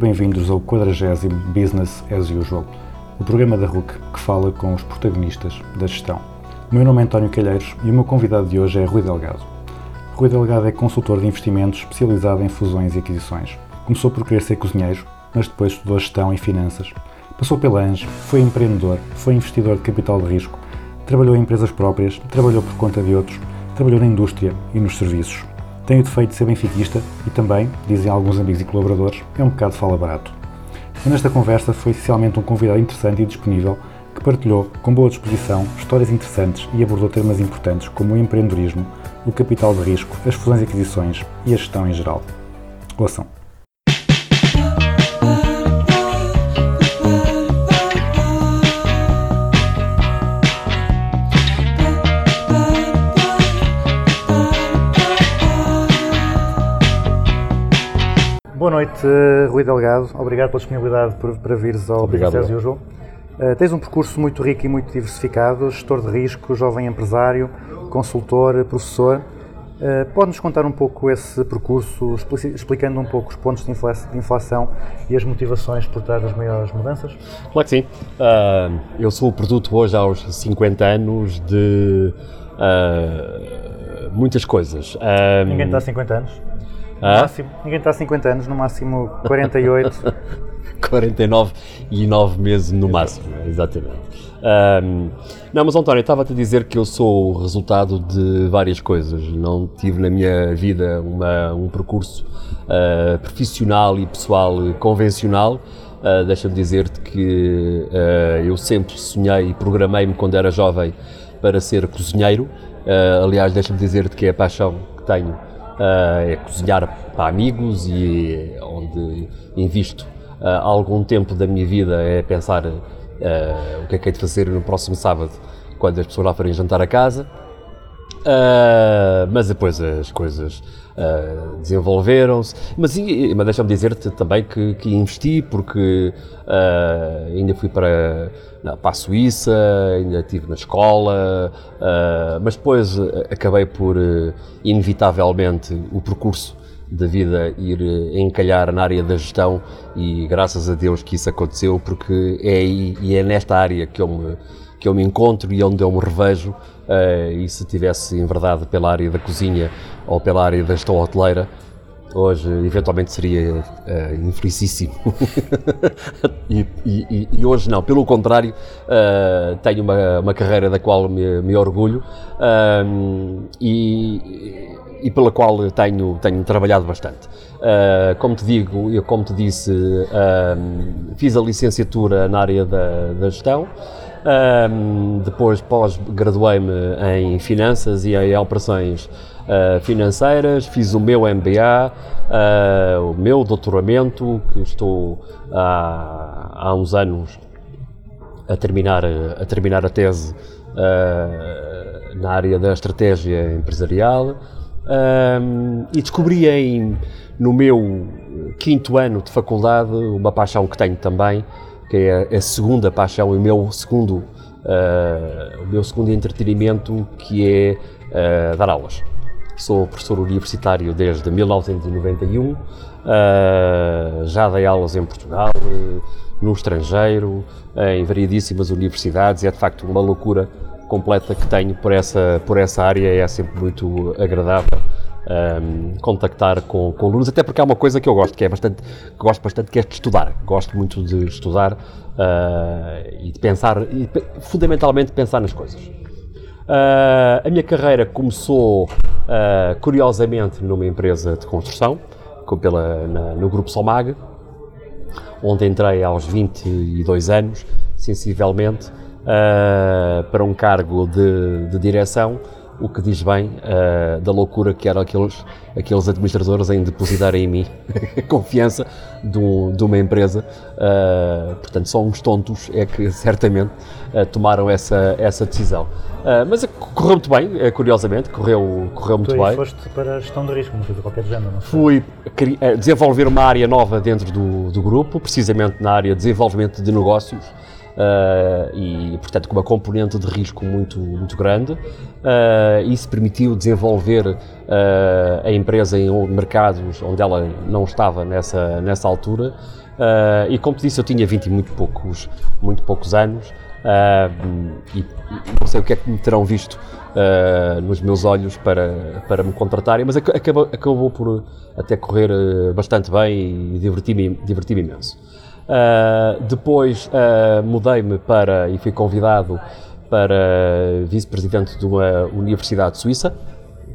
Bem-vindos ao 40 Business as Usual, o programa da RUC que fala com os protagonistas da gestão. O meu nome é António Calheiros e o meu convidado de hoje é Rui Delgado. Rui Delgado é consultor de investimentos especializado em fusões e aquisições. Começou por querer ser cozinheiro, mas depois estudou gestão e finanças. Passou pela ANGE, foi empreendedor, foi investidor de capital de risco, trabalhou em empresas próprias, trabalhou por conta de outros, trabalhou na indústria e nos serviços. Tem o defeito de ser benfiquista e também, dizem alguns amigos e colaboradores, é um bocado fala barato. Mas nesta conversa foi essencialmente um convidado interessante e disponível que partilhou, com boa disposição, histórias interessantes e abordou temas importantes como o empreendedorismo, o capital de risco, as fusões e aquisições e a gestão em geral. Ouçam. Noite, eh, Rui Delgado. Obrigado pela disponibilidade por- para vires ao Obrigado, eu. Usual. Eh, tens um percurso muito rico e muito diversificado, gestor de risco, jovem empresário, consultor, professor. Eh, Pode-nos contar um pouco esse percurso, explicando um pouco os pontos de infla- de inflação e as motivações por trás das maiores mudanças? Claro que sim. Ah, eu sou o produto hoje aos 50 anos de ah, muitas coisas. Ninguém está a 50 anos. Ah? máximo, ninguém está a 50 anos, no máximo 48. 49 e 9 meses no máximo, exatamente. Ahm, não, mas António, estava-te a dizer que eu sou o resultado de várias coisas. Não tive na minha vida uma- um percurso ah, profissional e pessoal convencional. Ah, Deixa-me dizer-te que ah, eu sempre sonhei e programei-me quando era jovem para ser cozinheiro. Aliás, deixa-me dizer-te que é a paixão que tenho é cozinhar para amigos e é onde invisto ah, algum tempo da minha vida é pensar ah, o que é que hei de fazer no próximo sábado quando as pessoas lá forem jantar a casa. Mas depois as coisas ah, desenvolveram-se. Mas, mas deixa-me dizer-te também que, que investi, porque ah, ainda fui para, na- para a Suíça, ainda estive na escola, ah, mas depois acabei por, inevitavelmente, o percurso da vida ir encalhar na área da gestão e graças a Deus que isso aconteceu porque é aí e é nesta área que eu me, que eu me encontro e onde eu me revejo e se tivesse em verdade pela área da cozinha ou pela área da gestão hoteleira hoje eventualmente seria eh, infelicíssimo e, e- e- hoje não, pelo contrário eh, tenho uma, uma carreira da qual me, me orgulho ahm, e, e pela qual tenho, tenho trabalhado bastante. Como te digo, eu como te disse, ahm, fiz a licenciatura na área da, da gestão, ahm, depois pós-graduei-me em finanças e em operações ah, financeiras, fiz o meu MBA, ah, o meu doutoramento, que estou há, há uns anos a terminar a terminar a tese ah, na área da estratégia empresarial. Ahm, e descobri em, no meu quinto ano de faculdade uma paixão que tenho também que é a segunda paixão e o meu segundo ah, o meu segundo entretenimento que é ah, dar aulas. Sou professor universitário desde 1991, ah, já dei aulas em Portugal, eh, no estrangeiro, eh, em variedíssimas universidades, é de facto uma loucura completa que tenho por essa, por essa área, é sempre muito agradável ahm, contactar com, com alunos, até porque há uma coisa que eu gosto, que é bastante, que gosto bastante, que é de estudar. Gosto muito de estudar ah, e de pensar, e fundamentalmente pensar nas coisas. Ah, a minha carreira começou, ah, curiosamente, numa empresa de construção, pela, na- no Grupo Somag, onde entrei aos 22 anos, sensivelmente, para um cargo de, de direção, o que diz bem eh, da loucura que eram aqueles, aqueles administradores em depositarem em mim a confiança de, um- de uma empresa. Eh, portanto, só uns tontos é que certamente eh, tomaram essa, essa decisão. Mas correu muito bem, curiosamente, correu, correu muito Tu bem. foste para a gestão de risco, não de qualquer género, não. Fui desenvolver uma área nova dentro do, do grupo, precisamente na área de desenvolvimento de negócios eh, e, portanto, com uma componente de risco muito, muito grande. Eh, isso permitiu desenvolver eh, a empresa em mercados onde ela não estava nessa, nessa altura. E, como te disse, eu tinha 20 e muito poucos, muito poucos anos. e, não sei o que é que me terão visto uh, nos meus olhos para, para me contratarem, mas ac- acabou, acabou por até correr uh, bastante bem e diverti-me diverti imenso. Uh, depois uh, mudei-me para e fui convidado para vice-presidente de uma universidade suíça,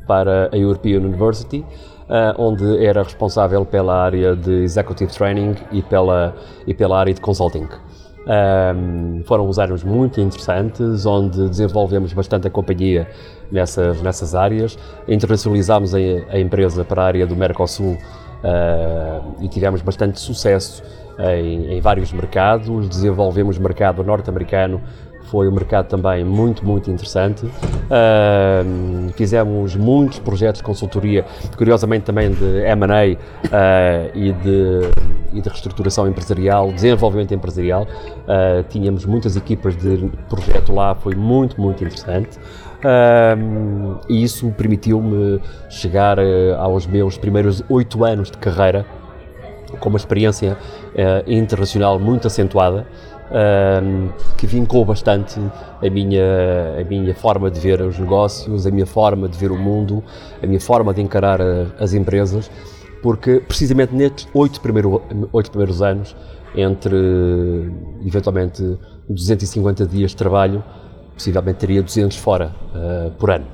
para a European University, uh, onde era responsável pela área de Executive Training e pela, e pela área de Consulting. Um, foram uns anos muito interessantes, onde desenvolvemos bastante a companhia nessas, nessas áreas, internacionalizámos a, a empresa para a área do Mercosul uh, e tivemos bastante sucesso em, em vários mercados, desenvolvemos o mercado norte-americano, foi um mercado também muito, muito interessante. Uh, fizemos muitos projetos de consultoria, curiosamente também de M&A uh, e, de, e de reestruturação empresarial, desenvolvimento empresarial. Uh, tínhamos muitas equipas de projeto lá, foi muito, muito interessante. E isso permitiu-me chegar uh, aos meus primeiros oito anos de carreira com uma experiência uh, internacional muito acentuada, uh, que vincou bastante a minha, a minha forma de ver os negócios, a minha forma de ver o mundo, a minha forma de encarar a, as empresas, porque precisamente nestes oito, primeiro, primeiros anos, entre eventualmente 250 dias de trabalho, possivelmente teria 200 fora uh, por ano.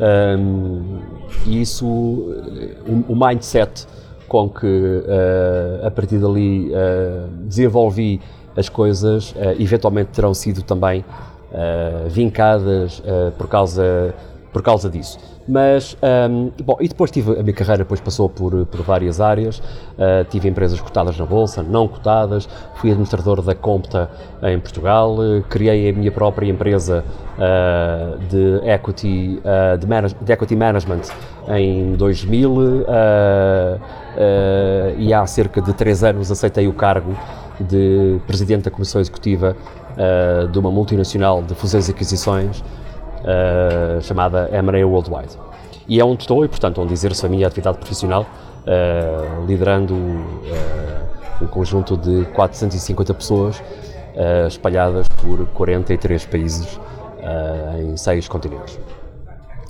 Um, e isso, o, o mindset com que uh, a partir dali uh, desenvolvi as coisas, uh, eventualmente terão sido também vincadas por, causa, por causa disso. Mas, um, bom, e depois tive, a minha carreira depois passou por, por várias áreas, tive empresas cotadas na Bolsa, não cotadas, fui administrador da Compta em Portugal, criei a minha própria empresa de, equity, de, manage, de equity management em 2000, Uh, e há cerca de três anos aceitei o cargo de Presidente da Comissão Executiva uh, de uma multinacional de fusões e aquisições uh, chamada M&A Worldwide. E é onde estou e, portanto, onde exerço a minha atividade profissional, liderando um conjunto de 450 pessoas espalhadas por 43 países em seis continentes.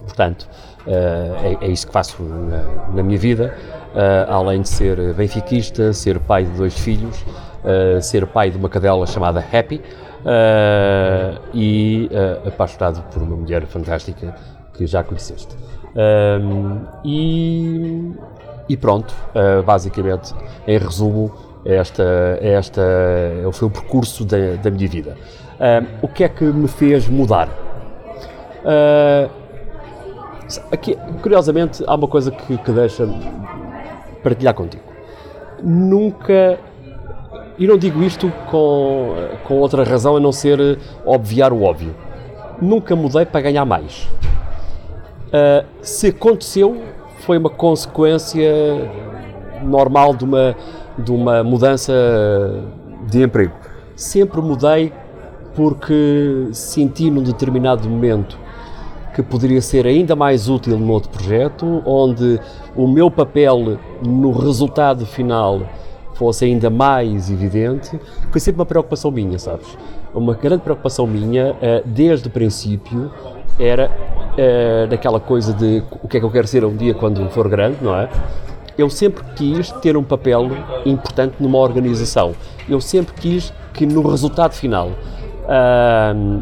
Portanto, é, é isso que faço na, na minha vida. Uh, além de ser benfiquista, ser pai de dois filhos, uh, ser pai de uma cadela chamada Happy uh, e apaixonado por uma mulher fantástica que já conheceste. E, e, pronto, basicamente, em resumo, esta, esta foi o percurso da, da minha vida. o que é que me fez mudar? Aqui, curiosamente, há uma coisa que, que deixa partilhar contigo. Nunca, e não digo isto com, com outra razão a não ser obviar o óbvio, nunca mudei para ganhar mais. Uh, se aconteceu, foi uma consequência normal de uma, de uma mudança de emprego. Sempre mudei porque senti num determinado momento que poderia ser ainda mais útil no outro projeto, onde o meu papel no resultado final fosse ainda mais evidente, foi sempre uma preocupação minha, sabes? Uma grande preocupação minha, desde o princípio, era daquela coisa de o que é que eu quero ser um dia quando for grande, não é? Eu sempre quis ter um papel importante numa organização. Eu sempre quis que no resultado final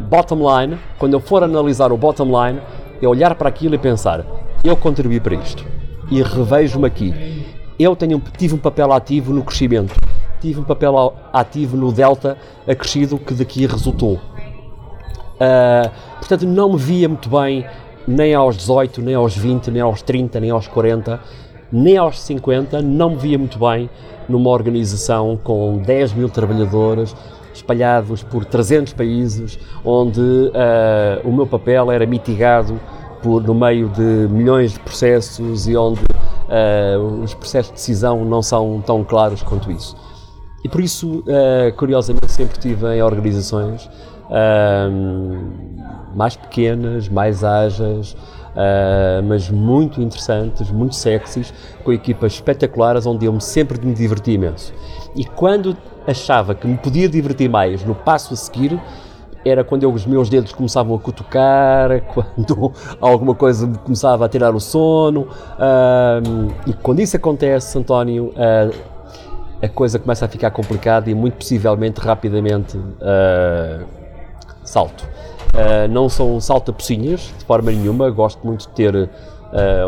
bottom line, quando eu for analisar o bottom line, é olhar para aquilo e pensar: eu contribuí para isto e revejo-me aqui. Eu tenho, tive um papel ativo no crescimento, tive um papel ativo no delta acrescido que daqui resultou. Uh, portanto, não me via muito bem nem aos 18, nem aos 20, nem aos 30, nem aos 40, nem aos 50, não me via muito bem numa organização com 10 mil trabalhadores espalhados por 300 países, onde eh, o meu papel era mitigado por, no meio de milhões de processos e onde eh, os processos de decisão não são tão claros quanto isso. E por isso, eh, curiosamente, sempre estive em organizações ahm, mais pequenas, mais ágeis, ah, mas muito interessantes, muito sexys, com equipas espetaculares, onde eu me sempre me diverti imenso. E quando achava que me podia divertir mais no passo a seguir, era quando os meus dedos começavam a cutucar, quando alguma coisa me começava a tirar o sono. e quando isso acontece, António, ah, a coisa começa a ficar complicada e muito possivelmente, rapidamente, ah, salto. Ah, não são salta-pocinhas, de forma nenhuma, gosto muito de ter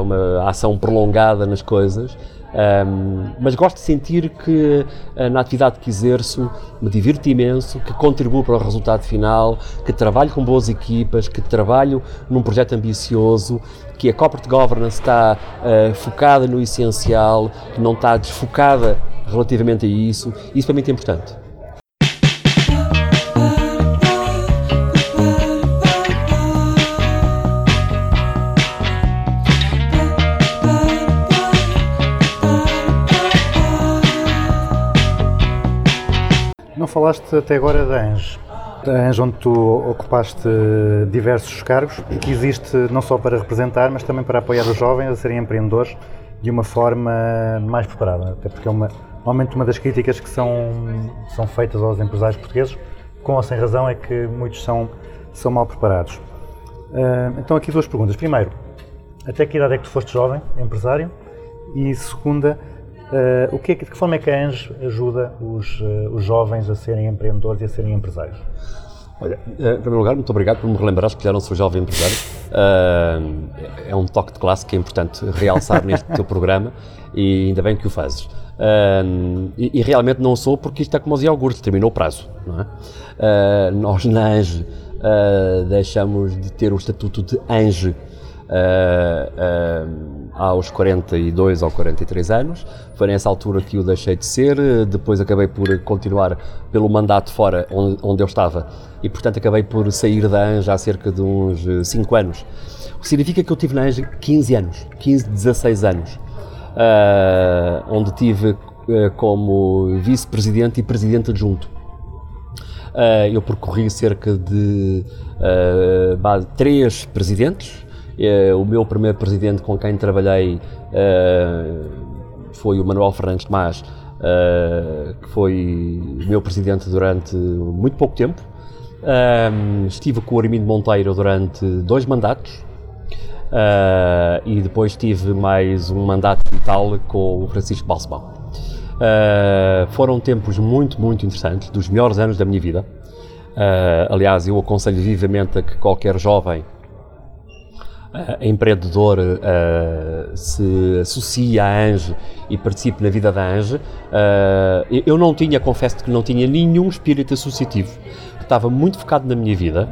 uma ação prolongada nas coisas, Ahm, mas gosto de sentir que ah, na atividade que exerço me divirto imenso, que contribuo para o resultado final, que trabalho com boas equipas, que trabalho num projeto ambicioso, que a corporate governance está ah, focada no essencial, que não está desfocada relativamente a isso. Isso para mim é importante. Falaste até agora da ANGE. Da ANGE onde tu ocupaste diversos cargos que existe não só para representar, mas também para apoiar os jovens a serem empreendedores de uma forma mais preparada. Até porque é uma, normalmente uma das críticas que são, são feitas aos empresários portugueses, com ou sem razão, é que muitos são, são mal preparados. Ah, então aqui duas perguntas. Primeiro, até que idade é que tu foste jovem, empresário? E segunda, eh, o é que- de que forma é que a ANGE ajuda os, eh, os jovens a serem empreendedores e a serem empresários? Olha, eh, em primeiro lugar, muito obrigado por me relembrares que já não sou jovem empresário. Ah, é um toque de classe que é importante realçar neste teu programa e ainda bem que o fazes. Ah, e, e realmente não sou porque isto é como os iogurtes, terminou o prazo. É? Ah, nós na ANGE deixamos de ter o estatuto de ANGE aos 42 ou 43 anos. Foi nessa altura que eu deixei de ser. eh, Depois acabei por continuar pelo mandato fora onde, onde eu estava e, portanto, acabei por sair da ANJA há cerca de uns 5 anos. O que significa que eu tive na ANJA 15 anos, 15, 16 anos, ah, onde tive eh, como vice-presidente e presidente adjunto. Uh, eu percorri cerca de uh, três presidentes. Uh, o meu primeiro presidente com quem trabalhei uh, foi o Manuel Fernandes Tomás, uh, que foi meu presidente durante muito pouco tempo. Estive com o Armindo Monteiro durante dois mandatos. E depois tive mais um mandato e tal com o Francisco Balsemão. Uh, foram tempos muito, muito interessantes, dos melhores anos da minha vida. Uh, aliás, eu aconselho vivamente a que qualquer jovem uh, empreendedor se associe à ANGE e participe na vida da ANGE. eu não tinha, confesso que não tinha nenhum espírito associativo. Estava muito focado na minha vida.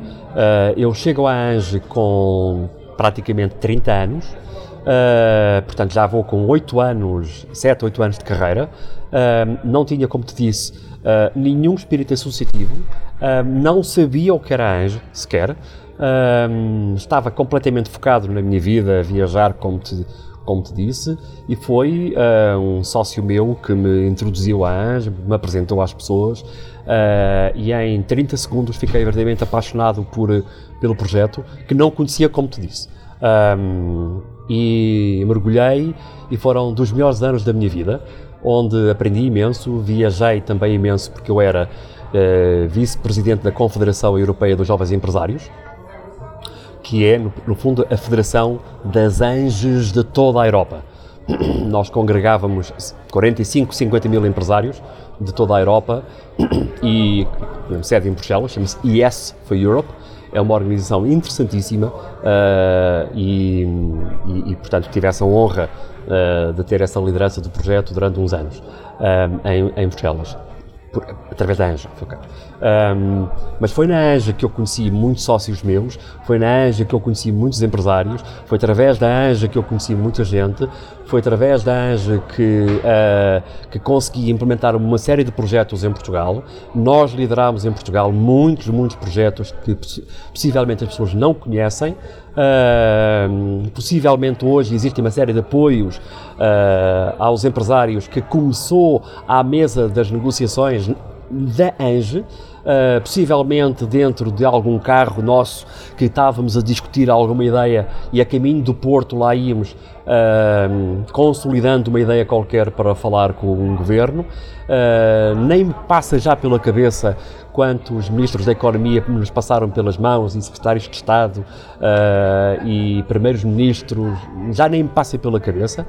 eu chego à ANGE com praticamente 30 anos. Uh, portanto, já vou com 8 anos, 7, 8 anos de carreira. Uh, não tinha, como te disse, uh, nenhum espírito associativo. não sabia o que era a Anjo, sequer. Estava completamente focado na minha vida, a viajar, como te, como te disse. E foi um sócio meu que me introduziu à Anjo, me apresentou às pessoas. e em 30 segundos fiquei verdadeiramente apaixonado por, pelo projeto, que não conhecia, como te disse. Um, e mergulhei e foram dos melhores anos da minha vida, onde aprendi imenso, viajei também imenso porque eu era uh, vice-presidente da Confederação Europeia dos Jovens Empresários, que é, no, no fundo, a federação das anges de toda a Europa. Nós congregávamos 45, 50 mil empresários de toda a Europa e sede em Bruxelas, chama-se IS for Europe, é uma organização interessantíssima uh, e, e, e, portanto, tive essa honra uh, de ter essa liderança do projeto durante uns anos uh, em, em Bruxelas. por- através da Anja. Ahm, mas foi na Anja que eu conheci muitos sócios meus, foi na Anja que eu conheci muitos empresários, foi através da Anja que eu conheci muita gente, foi através da Anja que, ah, que consegui implementar uma série de projetos em Portugal. Nós liderámos em Portugal muitos, muitos projetos que possi- possivelmente as pessoas não conhecem. Ahm, possivelmente hoje existe uma série de apoios ah, aos empresários que começou à mesa das negociações da ANGE, uh, possivelmente dentro de algum carro nosso que estávamos a discutir alguma ideia e a caminho do Porto lá íamos uh, consolidando uma ideia qualquer para falar com um governo. Uh, nem me passa já pela cabeça quantos ministros da Economia nos passaram pelas mãos e secretários de Estado uh, e primeiros ministros, já nem me passa pela cabeça.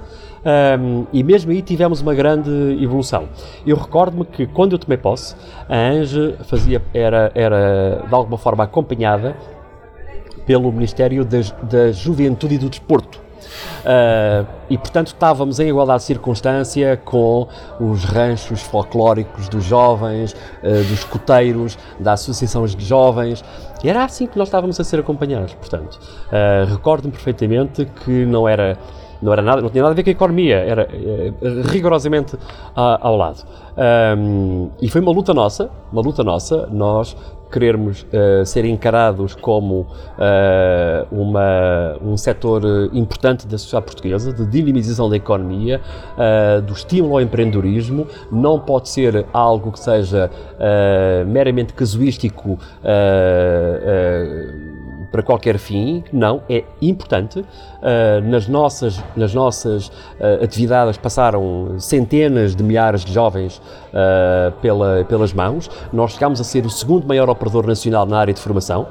Um, e mesmo aí tivemos uma grande evolução. Eu recordo-me que quando eu tomei posse, a ANGE fazia, era, era de alguma forma acompanhada pelo Ministério da, da Juventude e do Desporto. Uh, e portanto estávamos em igualdade de circunstância com os ranchos folclóricos dos jovens, uh, dos coteiros, da Associação de Jovens, e era assim que nós estávamos a ser acompanhados. Portanto, uh, recordo-me perfeitamente que não era não era nada, não tinha nada a ver com a economia, era eh, rigorosamente a- ao lado. Um, e foi uma luta nossa, uma luta nossa, nós querermos eh, ser encarados como eh, uma, um setor eh, importante da sociedade portuguesa, de dinamização da economia, eh, do estímulo ao empreendedorismo, não pode ser algo que seja meramente casuístico para qualquer fim, não, é importante. Uh, nas nossas, nas nossas uh, atividades passaram centenas de milhares de jovens uh, pela, pelas mãos. Nós chegámos a ser o segundo maior operador nacional na área de formação.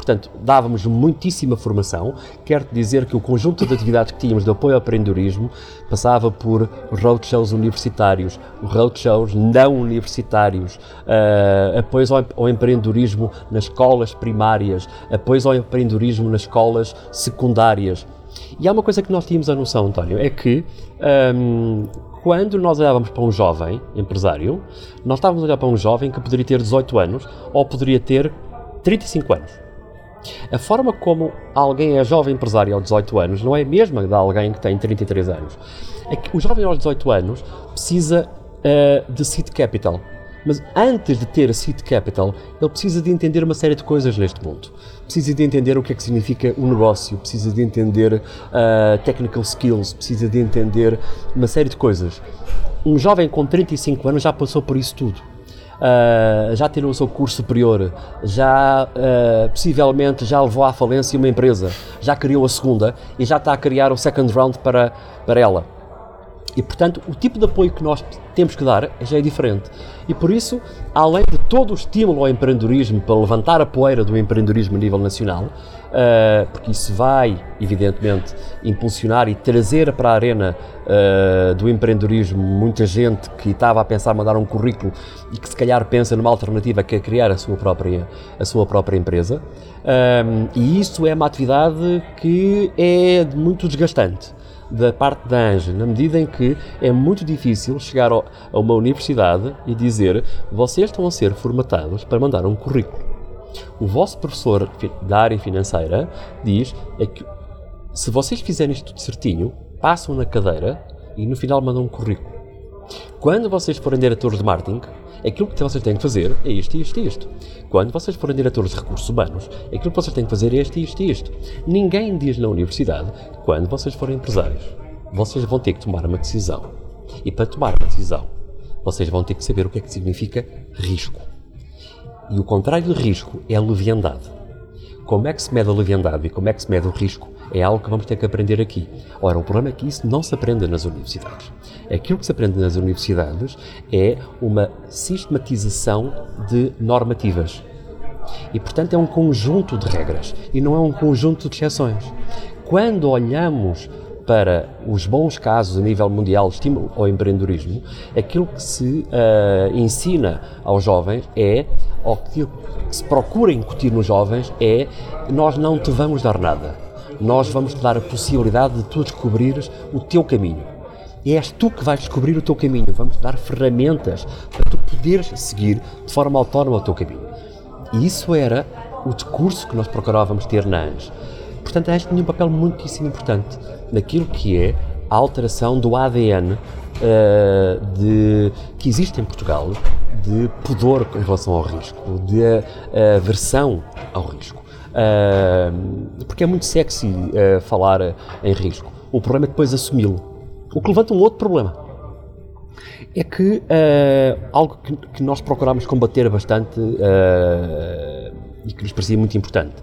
Portanto, dávamos muitíssima formação. Quero dizer que o conjunto de atividades que tínhamos de apoio ao empreendedorismo passava por roadshows universitários, roadshows não universitários, uh, apoios ao, ao empreendedorismo nas escolas primárias, apoios ao empreendedorismo nas escolas secundárias. E há uma coisa que nós tínhamos a noção, António, é que um, quando nós olhávamos para um jovem empresário, nós estávamos a olhar para um jovem que poderia ter 18 anos ou poderia ter 35 anos. A forma como alguém é jovem empresário aos 18 anos não é a mesma da alguém que tem 33 anos. É que o jovem aos 18 anos precisa uh, de seed capital. Mas antes de ter seed capital, ele precisa de entender uma série de coisas neste mundo. Precisa de entender o que é que significa o um negócio, precisa de entender uh, technical skills, precisa de entender uma série de coisas. Um jovem com 35 anos já passou por isso tudo. Uh, já tirou o seu curso superior, já uh, possivelmente já levou à falência uma empresa, já criou a segunda e já está a criar o second round para, para ela. E portanto, o tipo de apoio que nós temos que dar já é diferente. E por isso, além de todo o estímulo ao empreendedorismo para levantar a poeira do empreendedorismo a nível nacional, uh, porque isso vai, evidentemente, impulsionar e trazer para a arena uh, do empreendedorismo muita gente que estava a pensar mandar um currículo e que se calhar pensa numa alternativa que é criar a sua própria, a sua própria empresa. Um, e isso é uma atividade que é muito desgastante da parte da ANGE, na medida em que é muito difícil chegar ao, a uma universidade e dizer vocês estão a ser formatados para mandar um currículo. O vosso professor da área financeira diz é que se vocês fizerem isto tudo certinho, passam na cadeira e no final mandam um currículo. Quando vocês forem diretores de marketing, aquilo que vocês têm que fazer é isto, isto e isto. Quando vocês forem diretores de recursos humanos, aquilo que vocês têm que fazer é isto, isto e isto. Ninguém diz na universidade, quando vocês forem empresários, vocês vão ter que tomar uma decisão. E para tomar uma decisão, vocês vão ter que saber o que é que significa risco. E o contrário de risco é a leviandade. Como é que se mede a leviandade e como é que se mede o risco é algo que vamos ter que aprender aqui. Ora, o problema é que isso não se aprende nas universidades. Aquilo que se aprende nas universidades é uma sistematização de normativas. E, portanto, é um conjunto de regras e não é um conjunto de exceções. Quando olhamos para os bons casos a nível mundial de estímulo ao empreendedorismo, aquilo que se uh, ensina aos jovens é, ou que se procura incutir nos jovens é, nós não te vamos dar nada nós vamos te dar a possibilidade de tu descobrires o teu caminho. E és tu que vais descobrir o teu caminho. Vamos te dar ferramentas para tu poderes seguir de forma autónoma o teu caminho. E isso era o discurso que nós procurávamos ter na ANS. Portanto, a ANS tinha um papel muitíssimo importante naquilo que é a alteração do ADN eh, de, que existe em Portugal de pudor em relação ao risco, de eh, aversão ao risco. Eh, porque é muito sexy falar em risco. O problema é depois assumi-lo. O que levanta um outro problema. É que eh, algo que, que nós procurámos combater bastante eh, e que nos parecia muito importante.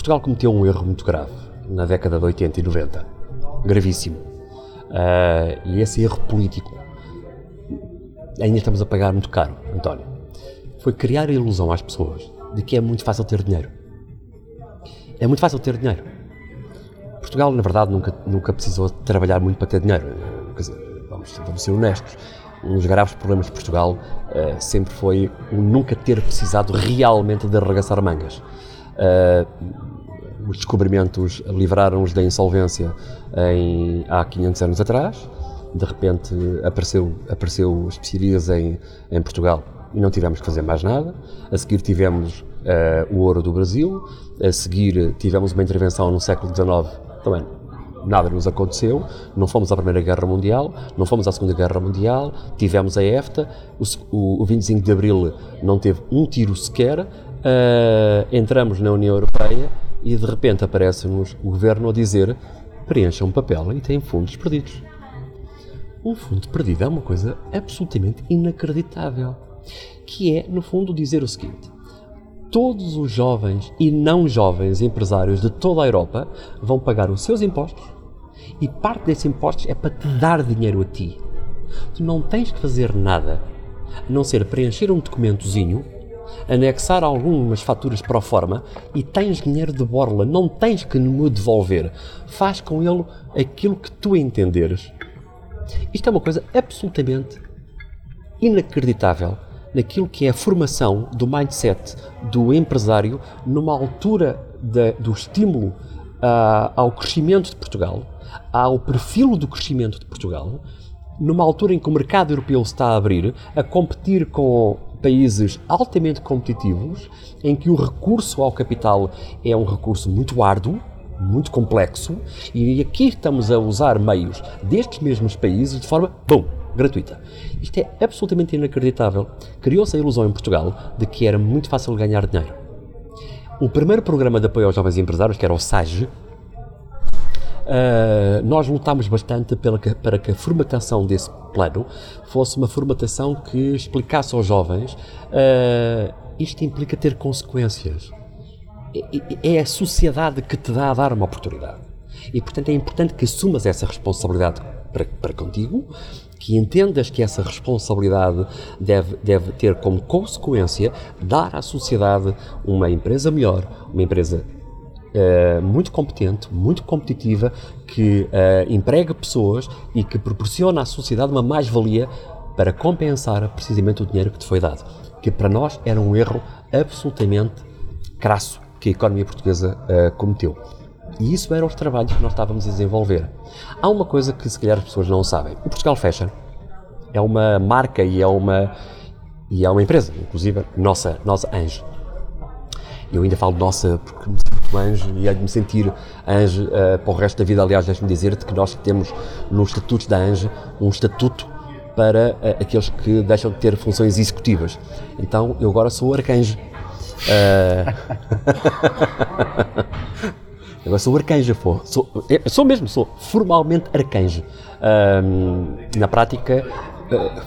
Portugal cometeu um erro muito grave na década de 80 e 90. Gravíssimo. Eh, e esse erro político ainda estamos a pagar muito caro, António. Foi criar a ilusão às pessoas de que é muito fácil ter dinheiro. É muito fácil ter dinheiro. Portugal, na verdade, nunca, nunca precisou trabalhar muito para ter dinheiro. Quer dizer, vamos, vamos ser honestos. Um dos graves problemas de Portugal eh, sempre foi o nunca ter precisado realmente de arregaçar mangas. Eh, os descobrimentos livraram-nos da insolvência em, há 500 anos atrás. De repente apareceu, apareceu especiarias em, em Portugal e não tivemos que fazer mais nada. A seguir tivemos eh, o ouro do Brasil. A seguir tivemos uma intervenção no século XIX também. Nada nos aconteceu, não fomos à Primeira Guerra Mundial, não fomos à Segunda Guerra Mundial, tivemos a EFTA, o, o, o 25 de Abril não teve um tiro sequer, eh, entramos na União Europeia e de repente aparece-nos o governo a dizer preencham um papel e têm fundos perdidos. Um fundo perdido é uma coisa absolutamente inacreditável. Que é, no fundo, dizer o seguinte: todos os jovens e não jovens empresários de toda a Europa vão pagar os seus impostos e parte desses impostos é para te dar dinheiro a ti. Tu não tens que fazer nada a não ser preencher um documentozinho, anexar algumas faturas para forma e tens dinheiro de borla, não tens que me devolver. Faz com ele aquilo que tu entenderes. Isto é uma coisa absolutamente inacreditável naquilo que é a formação do mindset do empresário numa altura da- do estímulo ah, ao crescimento de Portugal, ao perfil do crescimento de Portugal, numa altura em que o mercado europeu está a abrir, a competir com países altamente competitivos, em que o recurso ao capital é um recurso muito árduo, muito complexo, e aqui estamos a usar meios destes mesmos países de forma, bom, gratuita. Isto é absolutamente inacreditável. Criou-se a ilusão em Portugal de que era muito fácil ganhar dinheiro. O primeiro programa de apoio aos jovens empresários, que era o SAGE, Uh, nós lutámos bastante pela para que a formatação desse plano fosse uma formatação que explicasse aos jovens uh, isto implica ter consequências. É é a sociedade que te dá a dar uma oportunidade. E, portanto, é importante que assumas essa responsabilidade para, para contigo, que entendas que essa responsabilidade deve, deve ter como consequência dar à sociedade uma empresa melhor, uma empresa eh, muito competente, muito competitiva, que eh, emprega pessoas e que proporciona à sociedade uma mais-valia para compensar precisamente o dinheiro que te foi dado. Que para nós era um erro absolutamente crasso que a economia portuguesa eh, cometeu. E isso eram os trabalhos que nós estávamos a desenvolver. Há uma coisa que se calhar as pessoas não sabem. O Portugal Fashion é uma marca e é uma, e é uma empresa, inclusive nossa, nossa Anjo. Eu ainda falo nossa porque me sinto anjo e hei de me sentir anjo eh, para o resto da vida. Aliás, deixe-me dizer-te que nós temos nos estatutos da Anjo um estatuto para eh, aqueles que deixam de ter funções executivas. Então, eu agora sou arcanjo. Eh, Agora sou arcanjo, pô. Sou, sou mesmo, sou formalmente arcanjo. Na prática,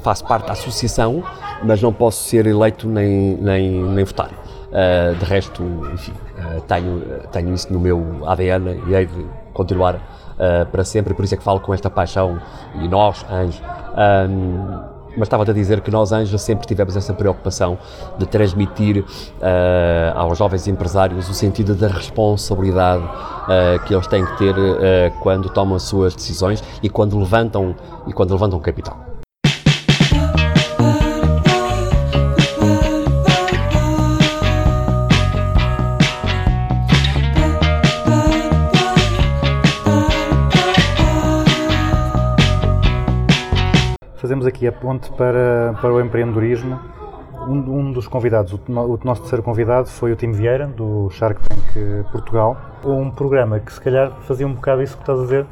faço parte da associação, mas não posso ser eleito nem, nem, nem votar. Ah, de resto, enfim, ah, tenho, tenho isso no meu ADN e hei de continuar ah, para sempre, por isso é que falo com esta paixão, e nós, anjos. Ahm, mas estava a dizer que nós, Anjos, sempre tivemos essa preocupação de transmitir eh, aos jovens empresários o sentido da responsabilidade eh, que eles têm que ter eh, quando tomam as suas decisões e quando levantam, e quando levantam capital. Fazemos aqui a ponte para, para o empreendedorismo. Um, um dos convidados, o, o nosso terceiro convidado, foi o Tim Vieira, do Shark Tank eh, Portugal. Um programa que, se calhar, fazia um bocado isso que estás a dizer,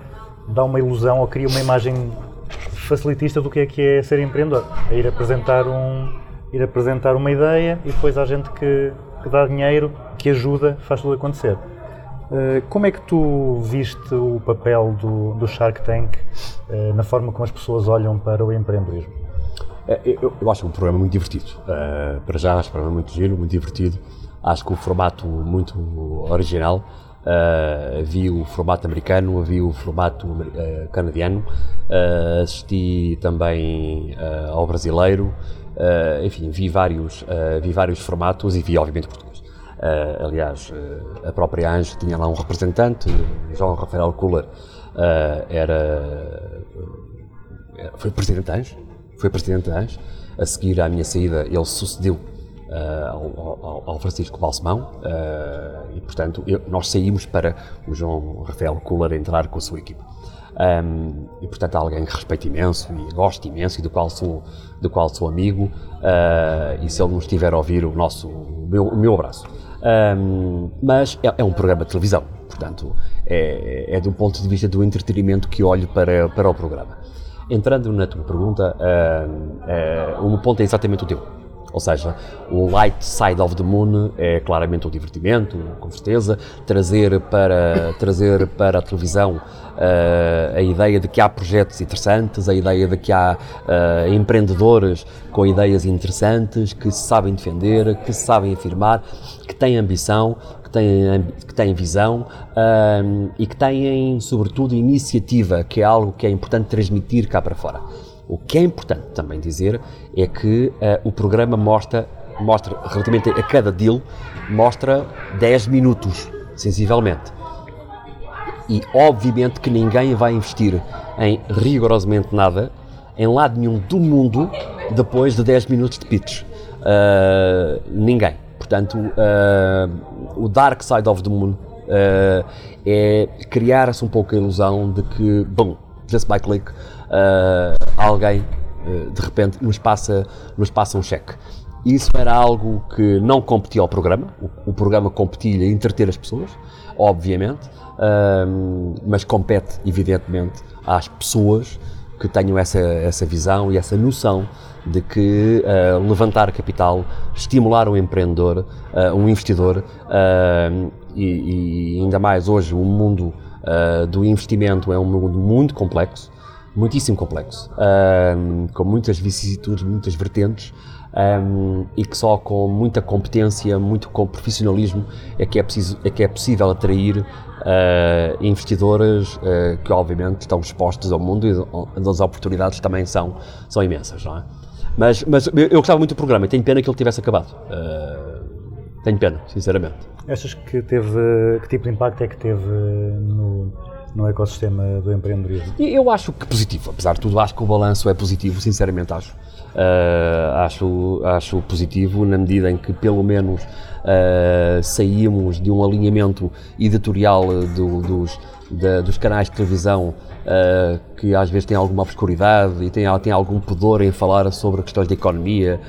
dá uma ilusão ou cria uma imagem facilitista do que é que é ser empreendedor. É ir apresentar, um, ir apresentar uma ideia e depois há gente que, que dá dinheiro, que ajuda, faz tudo acontecer. Uh, Como é que tu viste o papel do, do Shark Tank uh, na forma como as pessoas olham para o empreendedorismo? É, Eu, eu acho um programa muito divertido. Uh, para já, acho um programa muito giro, muito divertido. Acho que o formato muito original. Uh, vi o formato americano, vi o formato uh, canadiano, uh, assisti também ao brasileiro, enfim, vi vários, vi vários formatos e vi, obviamente, português. Uh, aliás, uh, a própria Ange tinha lá um representante, João Rafael Kuller, uh, era era- foi presidente da ANJ, foi presidente da ANJ. A seguir à minha saída, ele sucedeu ao, ao- ao Francisco Balsemão e, portanto, eu- nós saímos para o João Rafael Kuller entrar com a sua equipa. Ahm, e, portanto, alguém que respeito imenso e gosto imenso e do qual sou, do qual sou amigo. ah, e se ele nos estiver a ouvir, o, nosso, o, meu, o meu abraço. Ahm, mas é, é um programa de televisão, portanto, é, é do ponto de vista do entretenimento que olho para, para o programa. Entrando na tua pergunta, ah, ah, o meu ponto é exatamente o teu. Ou seja, o light side of the moon é claramente o divertimento, com certeza, trazer para, trazer para a televisão ah, a ideia de que há projetos interessantes, a ideia de que há ah, empreendedores com ideias interessantes, que se sabem defender, que se sabem afirmar, que têm ambição, que têm, que têm visão ahm, e que têm, sobretudo, iniciativa, que é algo que é importante transmitir cá para fora. O que é importante também dizer é que ah, o programa mostra, mostra, relativamente a cada deal, mostra 10 minutos, sensivelmente. E obviamente que ninguém vai investir em rigorosamente nada em lado nenhum do mundo depois de 10 minutos de pitch. Ah, ninguém. Portanto, ah, o Dark Side of the Moon é criar-se um pouco a ilusão de que, bom, just by click, ah, alguém ah, de repente nos passa, nos passa um cheque. Isso era algo que não competia ao programa, o, o programa competia em entreter as pessoas, obviamente, ahm, mas compete, evidentemente, às pessoas que tenham essa, essa visão e essa noção de que ah, levantar capital, estimular um empreendedor, ah, um investidor, ahm, e, e ainda mais hoje o mundo do investimento é um mundo muito complexo, muitíssimo complexo, ahm, com muitas vicissitudes, muitas vertentes, ahm, e que só com muita competência, muito com profissionalismo é que é, preciso, é, que é possível atrair ah, investidores ah, que obviamente estão expostos ao mundo e as oportunidades também são, são imensas, não é? Mas, mas eu gostava muito do programa e tenho pena que ele tivesse acabado. Ah, tenho pena, sinceramente. Achas que teve, que tipo de impacto é que teve no, no ecossistema do empreendedorismo? Eu acho que positivo, apesar de tudo, acho que o balanço é positivo, sinceramente acho. Ah, acho, acho positivo na medida em que pelo menos ah, saímos de um alinhamento editorial do- dos, da- dos canais de televisão ah, que às vezes têm alguma obscuridade e têm, algum pudor em falar sobre questões de economia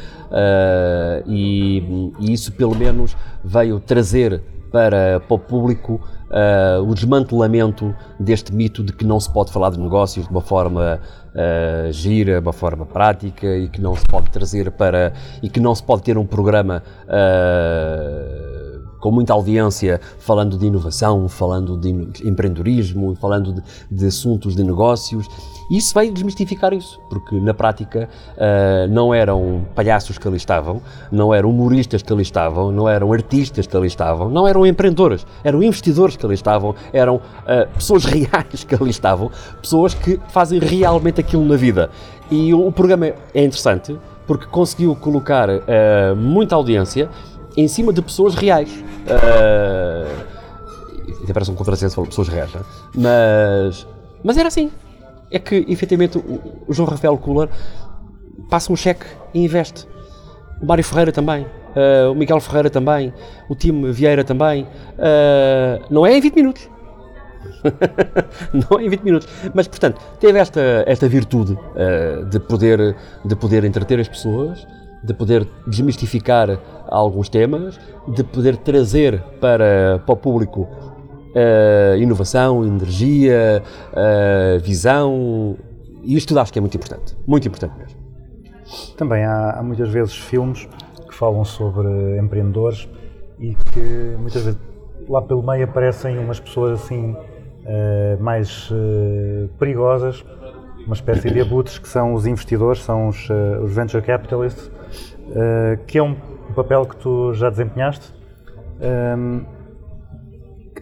e, e isso pelo menos veio trazer para, para o público ah, o desmantelamento deste mito de que não se pode falar de negócios de uma forma ah, gira, de uma forma prática e que não se pode trazer para e que não se pode ter um programa ah, com muita audiência falando de inovação, falando de empreendedorismo, falando de, de assuntos de negócios. E isso veio desmistificar isso, porque na prática ah, não eram palhaços que ali estavam, não eram humoristas que ali estavam, não eram artistas que ali estavam, não eram empreendedores, eram investidores que ali estavam, eram ah, pessoas reais que ali estavam, pessoas que fazem realmente aquilo na vida. E o, o programa é interessante porque conseguiu colocar ah, muita audiência em cima de pessoas reais. Ah, até parece um contrassenso falar pessoas reais, não é? mas, mas era assim. É que, efetivamente, o, o João Rafael Kuller passa um cheque e investe. O Mário Ferreira também. ah, o Miguel Ferreira também. O Tim Vieira também. Ah, não é em 20 minutos. não é em 20 minutos. Mas, portanto, teve esta, esta virtude eh, de, poder, de poder entreter as pessoas, de poder desmistificar alguns temas, de poder trazer para, para o público eh, inovação, energia, eh, visão. E isto tudo acho que é muito importante. Muito importante mesmo. Também há, há muitas vezes filmes que falam sobre empreendedores e que muitas vezes lá pelo meio aparecem umas pessoas assim eh, mais perigosas, uma espécie de abutres que são os investidores, são os, eh, os venture capitalists, eh, que é um papel que tu já desempenhaste. Ehm,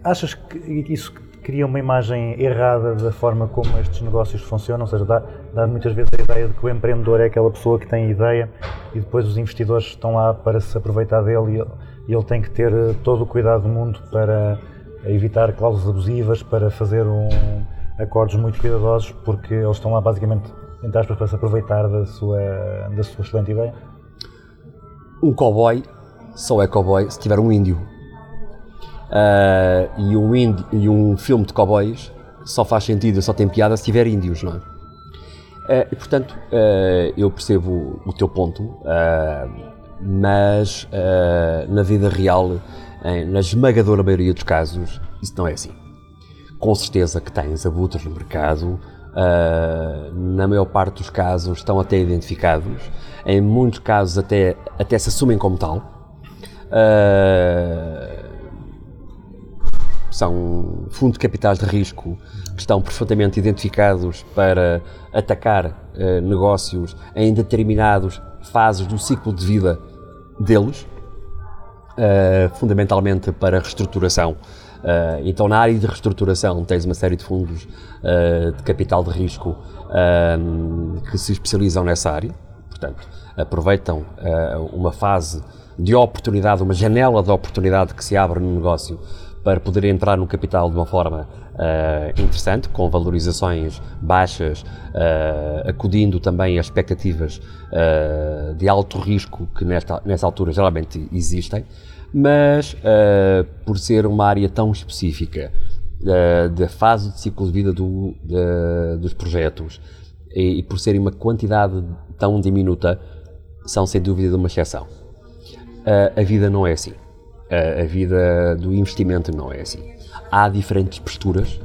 Achas que isso cria uma imagem errada da forma como estes negócios funcionam? Ou seja, dá, dá muitas vezes a ideia de que o empreendedor é aquela pessoa que tem ideia e depois os investidores estão lá para se aproveitar dele e ele, e ele tem que ter eh, todo o cuidado do mundo para evitar cláusulas abusivas, para fazer um, acordos muito cuidadosos, porque eles estão lá basicamente, entre aspas, para se aproveitar da sua, da sua excelente ideia? Um cowboy só é cowboy se tiver um índio. Ah, e, um índio, e um filme de cowboys só faz sentido, só tem piada se tiver índios, não é? Ah, e portanto, ah, eu percebo o teu ponto, mas na vida real, em- na esmagadora maioria dos casos, isso não é assim. Com certeza que tens abutres no mercado, ah, na maior parte dos casos estão até identificados, em muitos casos até, até se assumem como tal. Ah, são fundos de capitais de risco que estão perfeitamente identificados para atacar eh, negócios em determinadas fases do ciclo de vida deles, fundamentalmente para reestruturação. Eh, então, na área de reestruturação, tens uma série de fundos eh, de capital de risco eh, que se especializam nessa área, portanto, aproveitam eh, uma fase de oportunidade, uma janela de oportunidade que se abre no negócio para poder entrar no capital de uma forma eh, interessante, com valorizações baixas, eh, acudindo também a expectativas eh, de alto risco que nesta, nessa altura geralmente existem, mas eh, por ser uma área tão específica da, da fase de ciclo de vida do- dos projetos e, e por serem uma quantidade tão diminuta, são sem dúvida uma exceção. A- a vida não é assim. A, vida do investimento não é assim. Há diferentes posturas.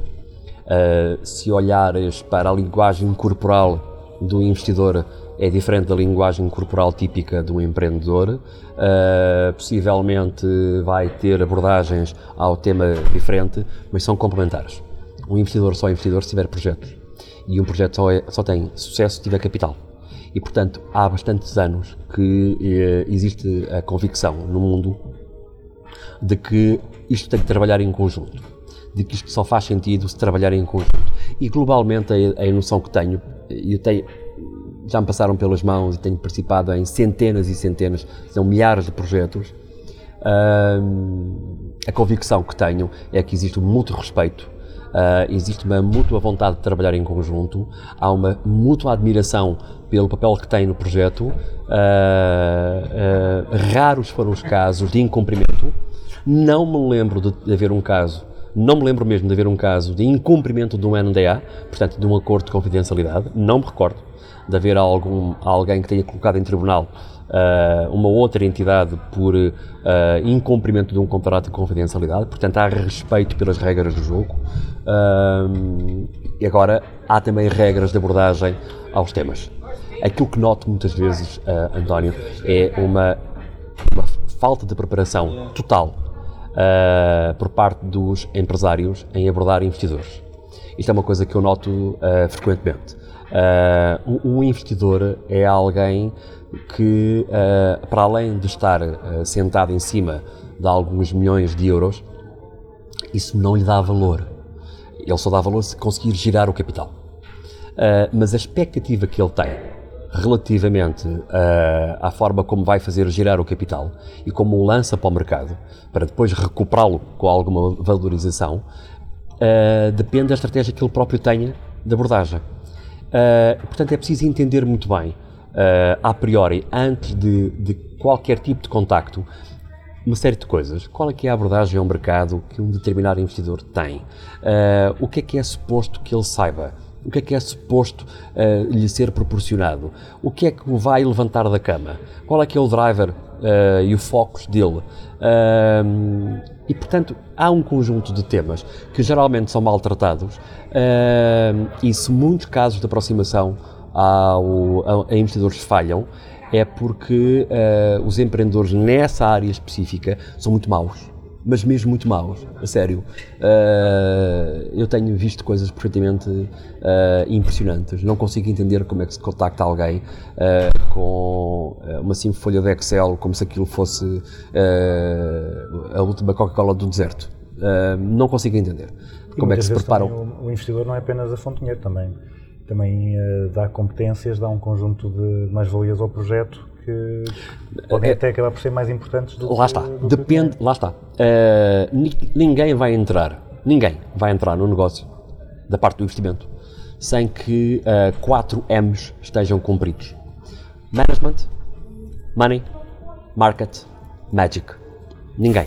Uh, se olhares para a linguagem corporal do investidor, é diferente da linguagem corporal típica do empreendedor. Uh, possivelmente vai ter abordagens ao tema diferente, mas são complementares. Um investidor só é investidor se tiver projetos. E um projeto só, é- só tem sucesso se tiver capital. E, portanto, há bastantes anos que eh, existe a convicção no mundo de que isto tem que trabalhar em conjunto, de que isto só faz sentido se trabalhar em conjunto. E globalmente a, a noção que tenho, eu tenho, já me passaram pelas mãos e tenho participado em centenas e centenas, são milhares de projetos, a convicção que tenho é que existe um respeito, ah, existe uma mútua vontade de trabalhar em conjunto, há uma mútua admiração pelo papel que tem no projeto. ah, raros foram os casos de incumprimento. Não me lembro de, de haver um caso, não me lembro mesmo de haver um caso de incumprimento de um NDA, portanto, de um acordo de confidencialidade. Não me recordo de haver algum, alguém que tenha colocado em tribunal ah, uma outra entidade por ah, incumprimento de um contrato de confidencialidade, portanto há respeito pelas regras do jogo. Ah, e agora há também regras de abordagem aos temas. Aquilo que noto muitas vezes, António, é uma, uma falta de preparação total ah, por parte dos empresários em abordar investidores. Isto é uma coisa que eu noto ah, frequentemente. Ah, um, investidor é alguém que, para além de estar sentado em cima de alguns milhões de euros, isso não lhe dá valor. Ele só dá valor se conseguir girar o capital. Uh, mas a expectativa que ele tem relativamente uh, à forma como vai fazer girar o capital e como o lança para o mercado, para depois recuperá-lo com alguma valorização, uh, depende da estratégia que ele próprio tenha de abordagem. Uh, portanto, é preciso entender muito bem, uh, a priori, antes de, de qualquer tipo de contacto, uma série de coisas. Qual é que é a abordagem ao mercado que um determinado investidor tem? Ah, o que é que é suposto que ele saiba? O que é que é suposto ah, lhe ser proporcionado? O que é que o vai levantar da cama? Qual é que é o driver ah, e o foco dele? Ah, e, portanto, há um conjunto de temas que geralmente são maltratados e se muitos casos de aproximação ao, a, a investidores falham, é porque eh, os empreendedores nessa área específica são muito maus. Mas mesmo muito maus, a sério. Eh, eu tenho visto coisas perfeitamente eh, impressionantes. Não consigo entender como é que se contacta alguém eh, com uma simples folha de Excel, como se aquilo fosse a última Coca-Cola do deserto. Não consigo entender. E Como é que se preparam? O, investidor não é apenas a fonte de dinheiro, também, também dá competências, dá um conjunto de mais-valias ao projeto que podem É- até acabar por ser mais importantes do Lá que está, do que depende, dinheiro. lá está. Uh, ni- ninguém vai entrar, ninguém vai entrar no negócio da parte do investimento sem que uh, 4 M's estejam cumpridos: Management, Money, Market, Magic. Ninguém.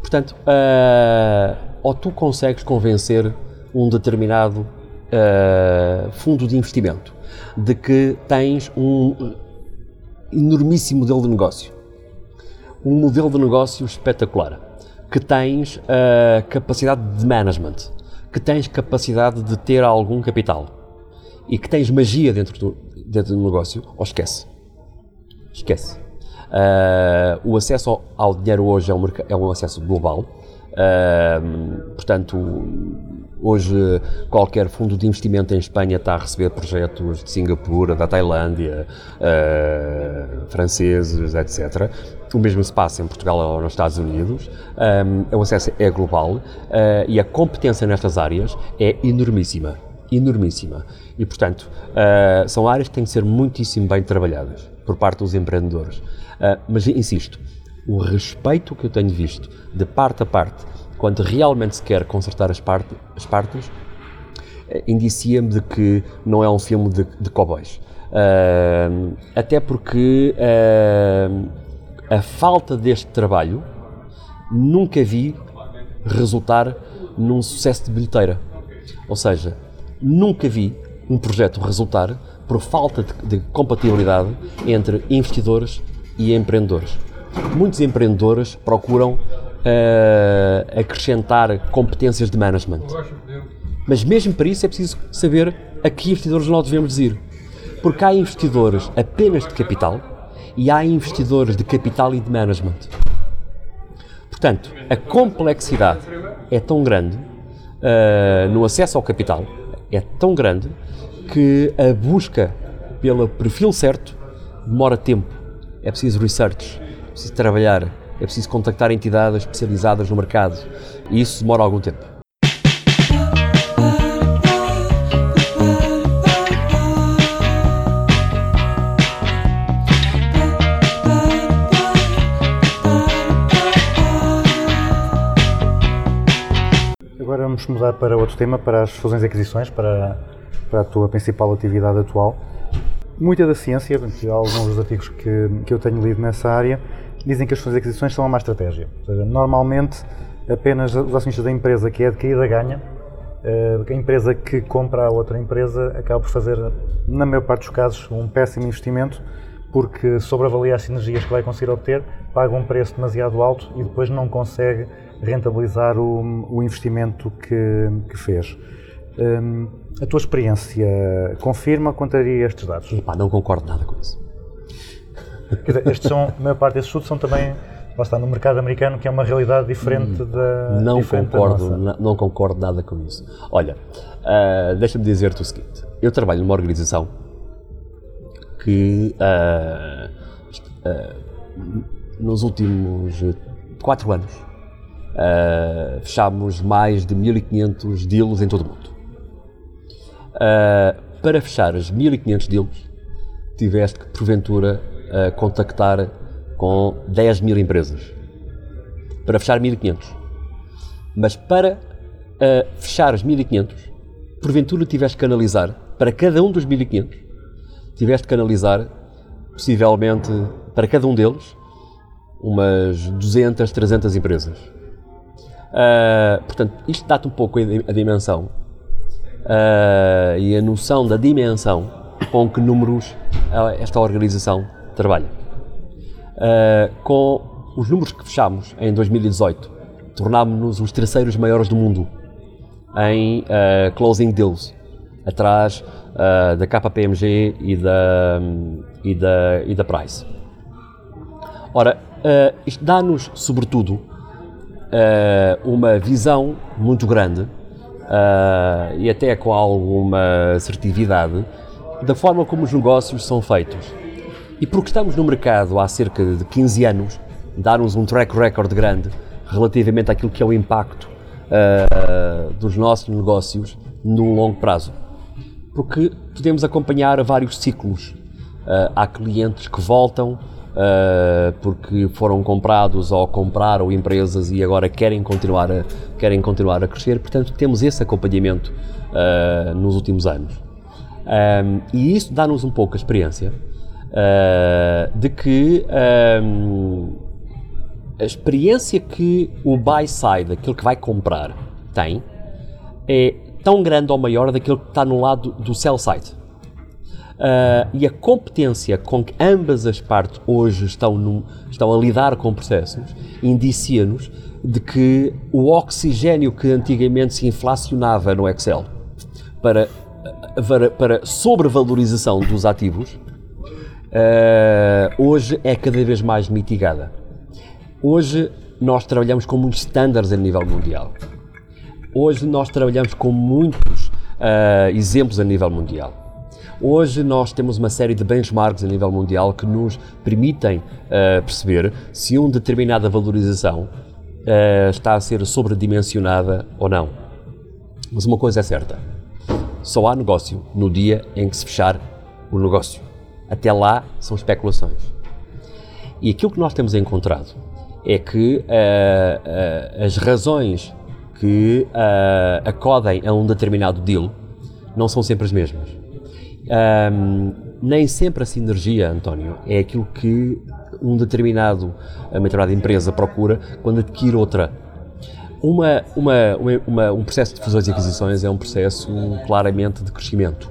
Portanto, uh, ou tu consegues convencer um determinado uh, fundo de investimento de que tens um enormíssimo modelo de negócio um modelo de negócio espetacular, que tens a capacidade de management, que tens capacidade de ter algum capital e que tens magia dentro do, dentro do negócio, ou esquece. Esquece. Ah, o acesso ao, ao dinheiro hoje é um, é um acesso global. Ah, portanto, hoje qualquer fundo de investimento em Espanha está a receber projetos de Singapura, da Tailândia, ah, franceses, etc. O mesmo se passa em Portugal ou nos Estados Unidos. Ah, o acesso é global ah, e a competência nestas áreas é enormíssima enormíssima. E, portanto, ah, são áreas que têm que ser muitíssimo bem trabalhadas por parte dos empreendedores. Mas, insisto, o respeito que eu tenho visto de parte a parte, quando realmente se quer consertar as, as partes, eh, indicia-me de que não é um filme de, de cowboys. Ah, até porque ah, a falta deste trabalho nunca vi resultar num sucesso de bilheteira. Ou seja, nunca vi um projeto resultar por falta de, de compatibilidade entre investidores e empreendedores. Muitos empreendedores procuram eh, acrescentar competências de management. Mas mesmo para isso é preciso saber a que investidores nós devemos ir. Porque há investidores apenas de capital e há investidores de capital e de management. Portanto, a complexidade é tão grande ah, no acesso ao capital, é tão grande que a busca pelo perfil certo demora tempo. É preciso research, é preciso trabalhar, é preciso contactar entidades especializadas no mercado. E isso demora algum tempo. Agora vamos mudar para outro tema, para as fusões e aquisições, para, para a tua principal atividade atual. Muita da ciência, alguns dos artigos que, que eu tenho lido nessa área, dizem que as e aquisições são uma má estratégia. Ou seja, normalmente, apenas os acionistas da empresa que é adquirida ganha. Eh, A empresa que compra a outra empresa acaba por fazer, na maior parte dos casos, um péssimo investimento, porque sobreavalia as sinergias que vai conseguir obter, paga um preço demasiado alto e depois não consegue rentabilizar o, o investimento que, que fez. Hum, a tua experiência confirma ou contraria estes dados? Epá, não concordo nada com isso. Quer dizer, estes são, a maior parte desses estudos são também, lá está, no mercado americano, que é uma realidade diferente da Hum, Não diferente da concordo, nossa. na- não concordo nada com isso. Olha, ah, deixa-me dizer-te o seguinte: eu trabalho numa organização que est- ah, nos últimos eh, quatro anos fechámos mais de 1500 deals em todo o mundo. Para fechar as 1500 deals, tiveste que, porventura, ah, contactar com 10 mil empresas. Para fechar 1500. Mas para ah, fechar as 1500, porventura tiveste que analisar, para cada um dos 1500, tiveste que analisar, possivelmente, para cada um deles, umas 200, 300 empresas. Ah, portanto, isto dá-te um pouco a, a dimensão ah, e a noção da dimensão com que números esta organização trabalha. Ah, com os números que fechámos em 2018, tornámos-nos os terceiros maiores do mundo em ah, closing deals, atrás ah, da KPMG e da, e da, e da Price. Ora, ah, isto dá-nos, sobretudo, uma visão muito grande e até com alguma assertividade da forma como os negócios são feitos. E porque estamos no mercado há cerca de 15 anos, dar-nos um track record grande relativamente àquilo que é o impacto ah, dos nossos negócios no longo prazo. Porque podemos acompanhar vários ciclos. Ah, há clientes que voltam ah, porque foram comprados ou compraram empresas e agora querem continuar a, querem continuar a crescer. Portanto, temos esse acompanhamento nos últimos anos. Um, e isso dá-nos um pouco a experiência uh, de que um, a experiência que o buy side, aquele que vai comprar, tem é tão grande ou maior daquilo que está no lado do sell side. Uh, e a competência com que ambas as partes hoje estão, estão a lidar com processos indicia-nos de que o oxigênio que antigamente se inflacionava no Excel para, para sobrevalorização dos ativos uh, hoje é cada vez mais mitigada. Hoje nós trabalhamos com muitos standards a nível mundial. Hoje nós trabalhamos com muitos ah, exemplos a nível mundial. Hoje nós temos uma série de benchmarks a nível mundial que nos permitem ah, perceber se uma determinada valorização ah, está a ser sobredimensionada ou não. Mas uma coisa é certa: só há negócio no dia em que se fechar o negócio. Até lá são especulações. E aquilo que nós temos encontrado é que ah, ah, as razões que ah, acodem a um determinado deal não são sempre as mesmas. Ahm, nem sempre a sinergia, António, é aquilo que um determinado, uma determinada empresa procura quando adquire outra. Uma, uma- uma- um processo de fusões e aquisições é um processo claramente de crescimento.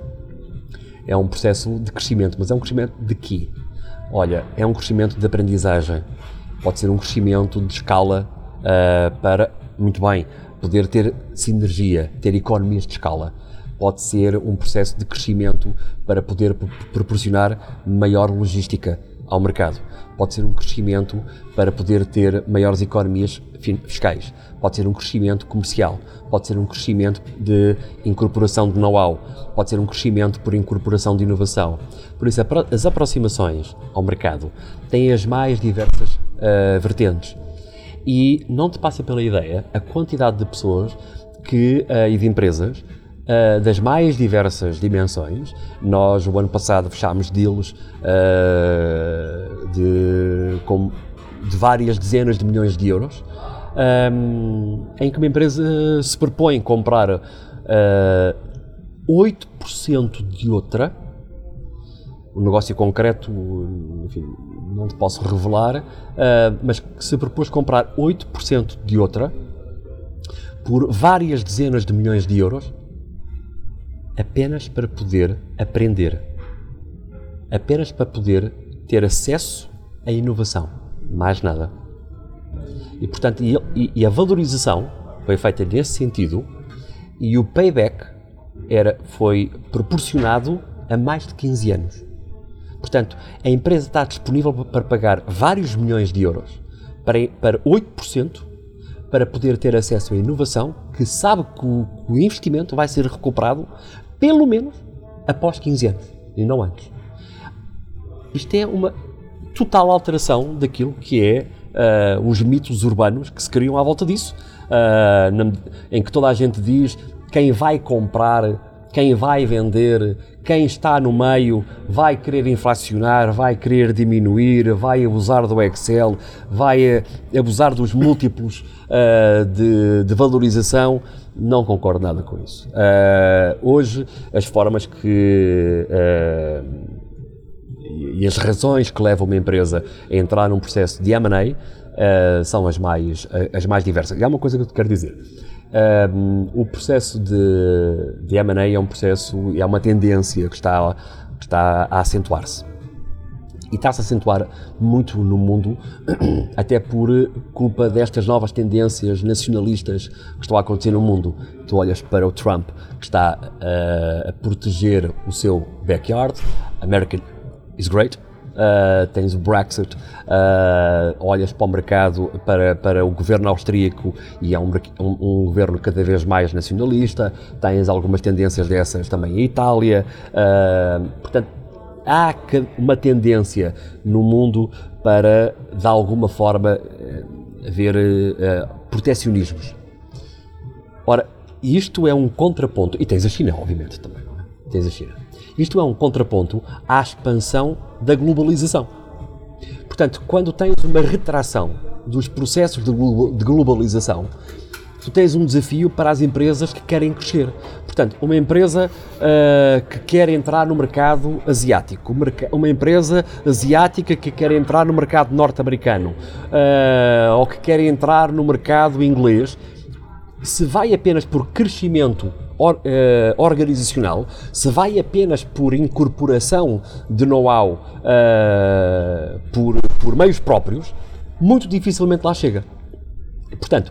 É um processo de crescimento, mas é um crescimento de quê? Olha, é um crescimento de aprendizagem. Pode ser um crescimento de escala ah, para, muito bem, poder ter sinergia, ter economias de escala. Pode ser um processo de crescimento para poder pro- proporcionar maior logística ao mercado. Pode ser um crescimento para poder ter maiores economias fiscais. Pode ser um crescimento comercial. Pode ser um crescimento de incorporação de know-how. Pode ser um crescimento por incorporação de inovação. Por isso, as aproximações ao mercado têm as mais diversas ah, vertentes. E não te passa pela ideia a quantidade de pessoas que, ah, e de empresas ah, das mais diversas dimensões. Nós, o ano passado, fechámos deals ah, de, com, de várias dezenas de milhões de euros, ahm, em que uma empresa se propõe comprar ah, 8% de outra o negócio concreto, enfim, não te posso revelar, ah, mas que se propôs comprar 8% de outra por várias dezenas de milhões de euros apenas para poder aprender, apenas para poder ter acesso à inovação, mais nada. E portanto, e, e- a valorização foi feita nesse sentido e o payback era, foi proporcionado a mais de 15 anos. Portanto, a empresa está disponível para pagar vários milhões de euros para, para 8% para poder ter acesso à inovação que sabe que o investimento vai ser recuperado pelo menos após 15 anos e não antes. Isto é uma total alteração daquilo que é ah, os mitos urbanos que se criam à volta disso, ah, na- em que toda a gente diz quem vai comprar, quem vai vender, quem está no meio vai querer inflacionar, vai querer diminuir, vai abusar do Excel, vai ah, abusar dos múltiplos de, de valorização. Não concordo nada com isso. Ah, hoje, as formas que. ah, e- as razões que levam uma empresa a entrar num processo de M&A eh, são as mais, as mais diversas. E há uma coisa que eu te quero dizer. Um, o processo de, de M&A é um processo, é uma tendência que está, que está a acentuar-se. E está-se a acentuar muito no mundo, até por culpa destas novas tendências nacionalistas que estão a acontecer no mundo. Tu olhas para o Trump, que está uh, a proteger o seu backyard, American is great. Uh, tens o Brexit, uh, olhas para o mercado, para, para o governo austríaco e é um, um, um governo cada vez mais nacionalista, tens algumas tendências dessas também em Itália, uh, portanto há uma tendência no mundo para, de alguma forma, eh, haver eh, protecionismos. Ora, isto é um contraponto, e tens a China, obviamente, também, não é? Tens a China. Isto é um contraponto à expansão da globalização. Portanto, quando tens uma retração dos processos de globalização, tu tens um desafio para as empresas que querem crescer. Portanto, uma empresa ah, que quer entrar no mercado asiático, uma empresa asiática que quer entrar no mercado norte-americano, ah, ou que quer entrar no mercado inglês, se vai apenas por crescimento or- eh, organizacional, se vai apenas por incorporação de know-how por, por meios próprios, muito dificilmente lá chega. Portanto,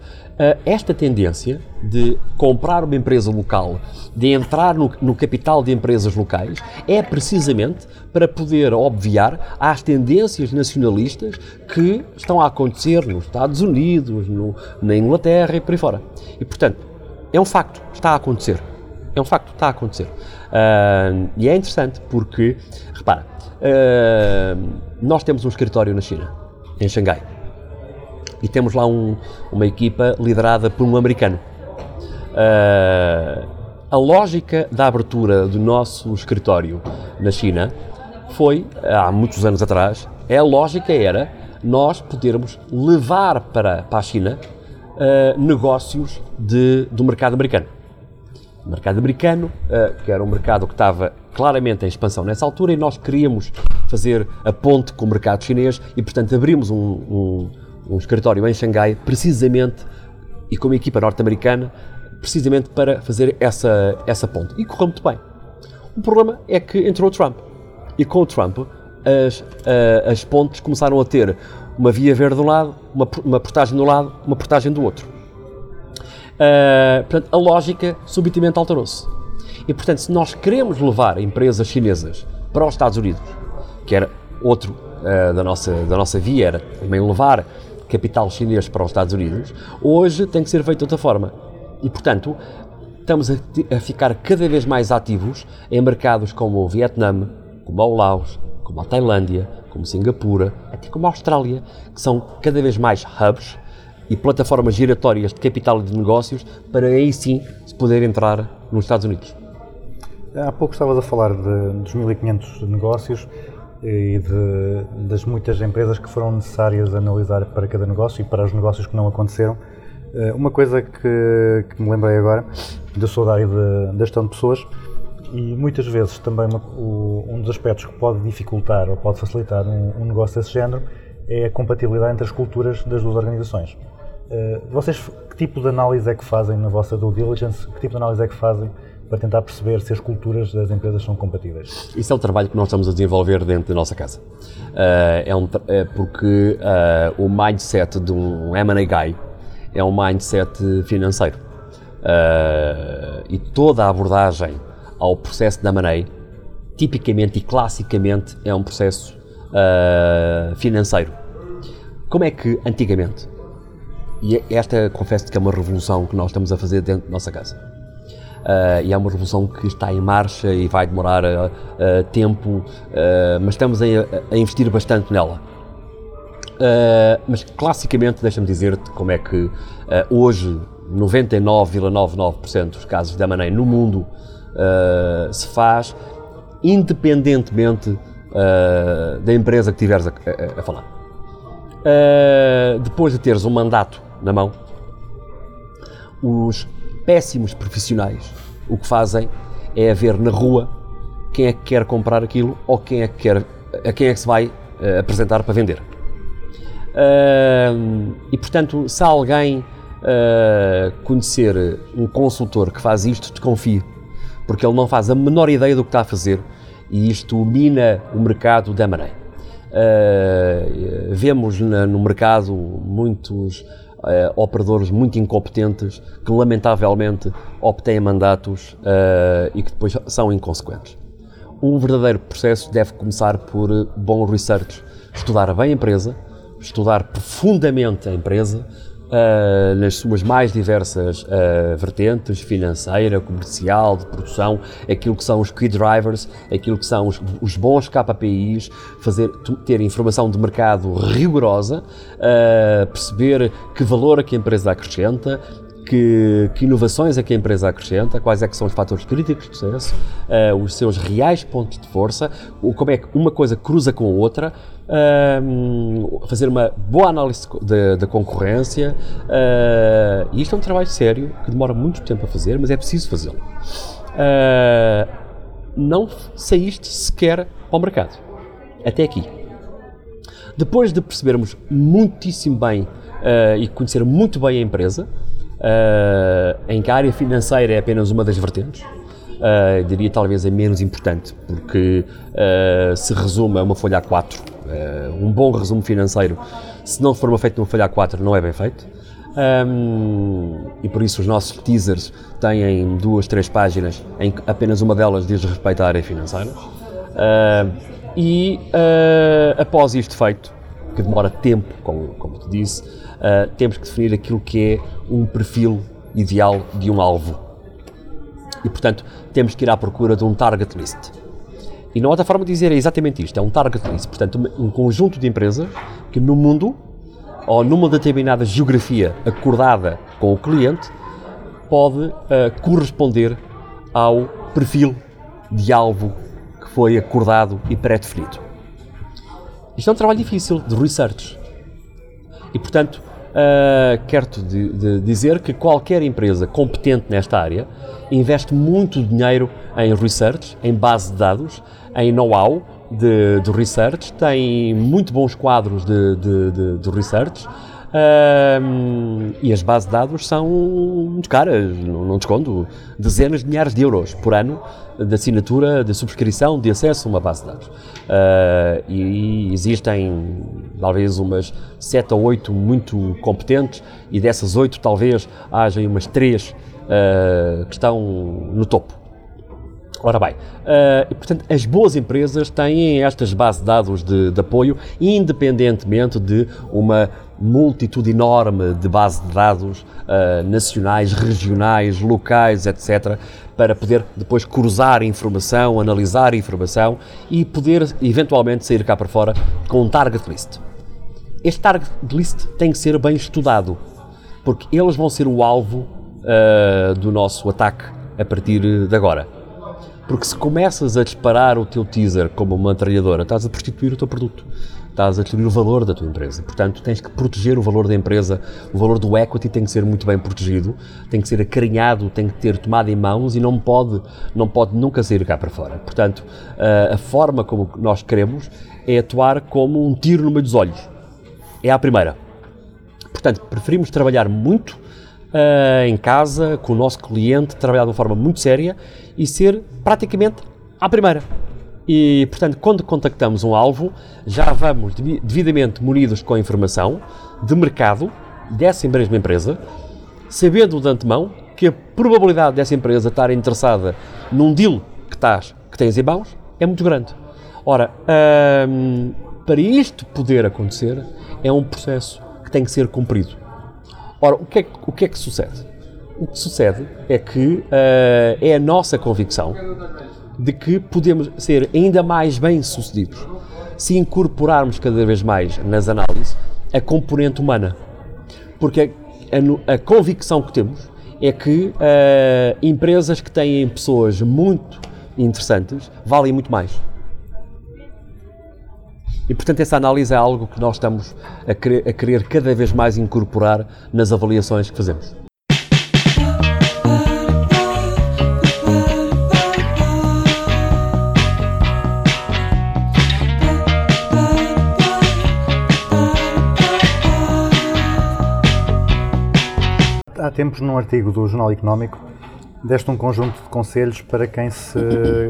esta tendência de comprar uma empresa local, de entrar no, no capital de empresas locais, é precisamente para poder obviar às tendências nacionalistas que estão a acontecer nos Estados Unidos, no- na Inglaterra e por aí fora. E, portanto, é um facto, está a acontecer. É um facto, está a acontecer. Ah, e é interessante porque, repara, ah, nós temos um escritório na China, em Xangai e temos lá um- uma equipa liderada por um americano. Ah, a lógica da abertura do nosso escritório na China foi, há muitos anos atrás, é a lógica era nós podermos levar para, para a China ah, negócios de, do mercado americano. O mercado americano, eh, que era um mercado que estava claramente em expansão nessa altura, e nós queríamos fazer a ponte com o mercado chinês e, portanto, abrimos um, um- um escritório em Xangai, precisamente, e com uma equipa norte-americana, precisamente para fazer essa, essa ponte. E correu muito bem. O problema é que entrou o Trump. E com o Trump, as, as pontes começaram a ter uma via verde de um lado, uma, uma portagem de um lado, uma portagem do outro. Uh, portanto, a lógica subitamente alterou-se. E, portanto, se nós queremos levar empresas chinesas para os Estados Unidos, que era outro uh, da, nossa, da nossa via, era também levar capital chinês para os Estados Unidos, hoje tem que ser feito de outra forma. E, portanto, estamos a, a ficar cada vez mais ativos em mercados como o Vietnã, como o Laos, como a Tailândia, como Singapura, até como a Austrália, que são cada vez mais hubs e plataformas giratórias de capital e de negócios para aí sim se poder entrar nos Estados Unidos. Há pouco estavas a falar de, dos 1500 negócios e de- das muitas empresas que foram necessárias analisar para cada negócio e para os negócios que não aconteceram. Eh, Uma coisa que, que me lembrei agora, eu sou da área da gestão de pessoas e muitas vezes também o- um dos aspectos que pode dificultar ou pode facilitar um, um negócio desse género é a compatibilidade entre as culturas das duas organizações. Eh, Vocês, que tipo de análise é que fazem na vossa due diligence? Que tipo de análise é que fazem para tentar perceber se as culturas das empresas são compatíveis? Isso é o trabalho que nós estamos a desenvolver dentro da nossa casa. Ah, é, um é porque ah, o mindset de um M&A guy é um mindset financeiro. Ah, e toda a abordagem ao processo da M&A, tipicamente e classicamente, é um processo financeiro. Como é que antigamente, e esta confesso que é uma revolução que nós estamos a fazer dentro da nossa casa, Uh, e é uma revolução que está em marcha e vai demorar uh, uh, tempo, mas estamos a, a investir bastante nela. Mas classicamente, deixa-me dizer-te como é que hoje 99,99% dos casos de M&A no mundo se faz independentemente da empresa que estiveres a, a- a falar. Depois de teres um mandato na mão, os péssimos profissionais o que fazem é ver na rua quem é que quer comprar aquilo ou quem é que quer a quem é que se vai eh, apresentar para vender. Ahm, e portanto, se alguém ah, conhecer um consultor que faz isto, desconfie, porque ele não faz a menor ideia do que está a fazer e isto mina o mercado da maneira. Uh, vemos na- no mercado muitos uh, operadores muito incompetentes que lamentavelmente obtêm mandatos uh, e que depois são inconsequentes. Um verdadeiro processo deve começar por uh, bom research, estudar bem a empresa, estudar profundamente a empresa, uh, nas suas mais diversas uh, vertentes, financeira, comercial, de produção, aquilo que são os key drivers, aquilo que são os, os bons KPIs, fazer, ter informação de mercado rigorosa, uh, perceber que valor é que a empresa acrescenta, que, que inovações é que a empresa acrescenta, quais é que são os fatores críticos de sucesso, eh, os seus reais pontos de força, como é que uma coisa cruza com outra, ahm, fazer uma boa análise da concorrência. eh, e isto é um trabalho sério que demora muito tempo a fazer, mas é preciso fazê-lo. Eh, não saíste sequer para o mercado. Até aqui. Depois de percebermos muitíssimo bem e conhecer muito bem a empresa, eh, em que a área financeira é apenas uma das vertentes, eh, diria talvez a menos importante, porque eh, se resume a uma folha A4. eh, um bom resumo financeiro, se não for feito numa folha A4, não é bem feito. Ahm, e por isso os nossos teasers têm duas, três páginas, em que apenas uma delas diz respeito à área financeira. E após isto feito, que demora tempo, como, como te disse, ah, temos que definir aquilo que é um perfil ideal de um alvo. E portanto, temos que ir à procura de um target list. E não há outra forma de dizer é exatamente isto: é um target list. Portanto, um- conjunto de empresas que no mundo ou numa determinada geografia acordada com o cliente pode ah, corresponder ao perfil de alvo que foi acordado e pré-definido. Isto é um trabalho difícil de research. E, portanto, ah, quero-te dizer que qualquer empresa competente nesta área investe muito dinheiro em research, em base de dados, em know-how de, de research, tem muito bons quadros de, de- de research. Ahm, e as bases de dados são muito caras, não, não te escondo, dezenas de milhares de euros por ano de assinatura, de subscrição, de acesso a uma base de dados. Ah, e existem talvez umas sete ou oito muito competentes, e dessas oito talvez haja umas três ah, que estão no topo. Ora bem, e, portanto, as boas empresas têm estas bases de dados de, de apoio, independentemente de uma multitude enorme de bases de dados eh, nacionais, regionais, locais, etc., para poder depois cruzar informação, analisar informação e poder eventualmente sair cá para fora com um target list. Este target list tem que ser bem estudado, porque eles vão ser o alvo eh, do nosso ataque a partir de agora. Porque se começas a disparar o teu teaser como uma metralhadora, estás a prostituir o teu produto. Estás a destruir o valor da tua empresa. Portanto, tens que proteger o valor da empresa. O valor do equity tem que ser muito bem protegido, tem que ser acarinhado, tem que ter tomado em mãos e não pode, não pode nunca sair cá para fora. Portanto, a, a forma como nós queremos é atuar como um tiro no meio dos olhos. É a primeira. Portanto, preferimos trabalhar muito ah, em casa, com o nosso cliente, trabalhar de uma forma muito séria e ser praticamente à primeira. E, portanto, quando contactamos um alvo, já vamos devi- devidamente munidos com a informação de mercado dessa mesma empresa, sabendo de antemão que a probabilidade dessa empresa estar interessada num deal que, estás, que tens em mãos é muito grande. Ora, hum, para isto poder acontecer, é um processo que tem que ser cumprido. Ora, o que é, o que, é que sucede? O que sucede é que eh, é a nossa convicção de que podemos ser ainda mais bem-sucedidos se incorporarmos cada vez mais nas análises a componente humana. Porque a, a a convicção que temos é que eh, empresas que têm pessoas muito interessantes valem muito mais. E, portanto, essa análise é algo que nós estamos a querer, a querer cada vez mais incorporar nas avaliações que fazemos. Tempos, num artigo do Jornal Económico, deste um conjunto de conselhos para quem se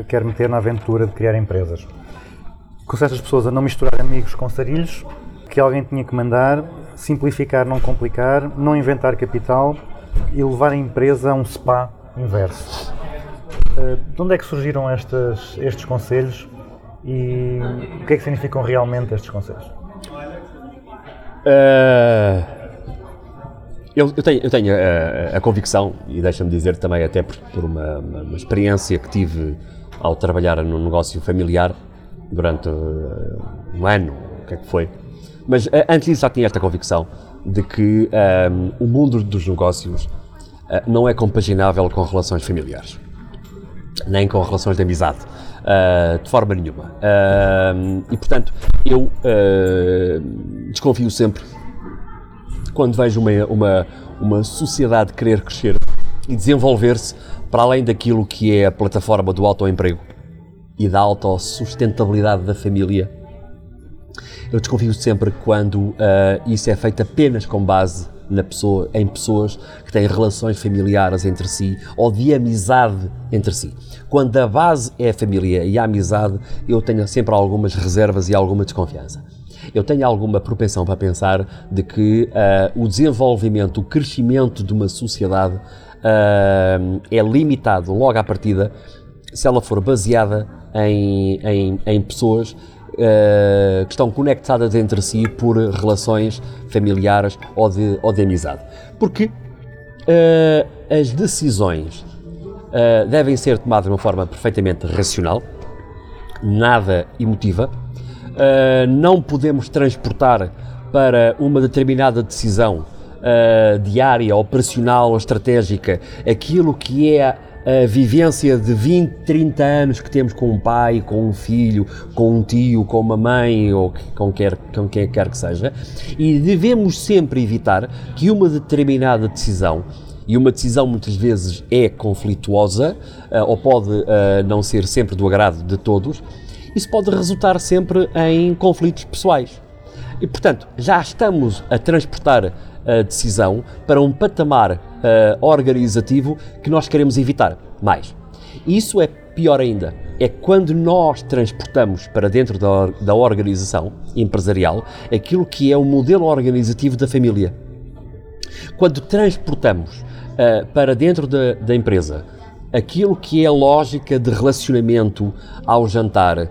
quer meter na aventura de criar empresas. Aconselho as pessoas a não misturar amigos com sarilhos, que alguém tinha que mandar, simplificar, não complicar, não inventar capital e levar a empresa a um spa inverso. Eh, De onde é que surgiram estas, estes conselhos e o que é que significam realmente estes conselhos? Ah, eu, eu tenho, eu tenho a, a convicção, e deixa-me dizer também, até por, por uma, uma- experiência que tive ao trabalhar num negócio familiar durante ah, um ano, o que é que foi. Mas ah, antes disso já tinha esta convicção de que ah, o mundo dos negócios ah, não é compaginável com relações familiares nem com relações de amizade, ah, de forma nenhuma. Ah, e portanto, eu ah, desconfio sempre quando vejo uma, uma, uma sociedade querer crescer e desenvolver-se para além daquilo que é a plataforma do autoemprego e da autossustentabilidade da família. Eu desconfio sempre quando ah, isso é feito apenas com base na pessoa, em pessoas que têm relações familiares entre si ou de amizade entre si. Quando a base é a família e a amizade, eu tenho sempre algumas reservas e alguma desconfiança. Eu tenho alguma propensão para pensar de que ah, o desenvolvimento, o crescimento de uma sociedade ah, é limitado logo à partida se ela for baseada em, em, em pessoas eh, que estão conectadas entre si por relações familiares ou de, ou de amizade. Porque eh, as decisões eh, devem ser tomadas de uma forma perfeitamente racional, nada emotiva. Uh, não podemos transportar para uma determinada decisão uh, diária, operacional ou estratégica aquilo que é a vivência de 20, 30 anos que temos com um pai, com um filho, com um tio, com uma mãe ou com, quer, com quem quer que seja, e devemos sempre evitar que uma determinada decisão e uma decisão muitas vezes é conflituosa uh, ou pode não ser sempre do agrado de todos, isso pode resultar sempre em conflitos pessoais. E, portanto, já estamos a transportar a decisão para um patamar uh, organizativo que nós queremos evitar mais. Isso é pior ainda. É quando nós transportamos para dentro da, da organização empresarial aquilo que é o modelo organizativo da família. Quando transportamos uh, para dentro da empresa aquilo que é a lógica de relacionamento ao jantar,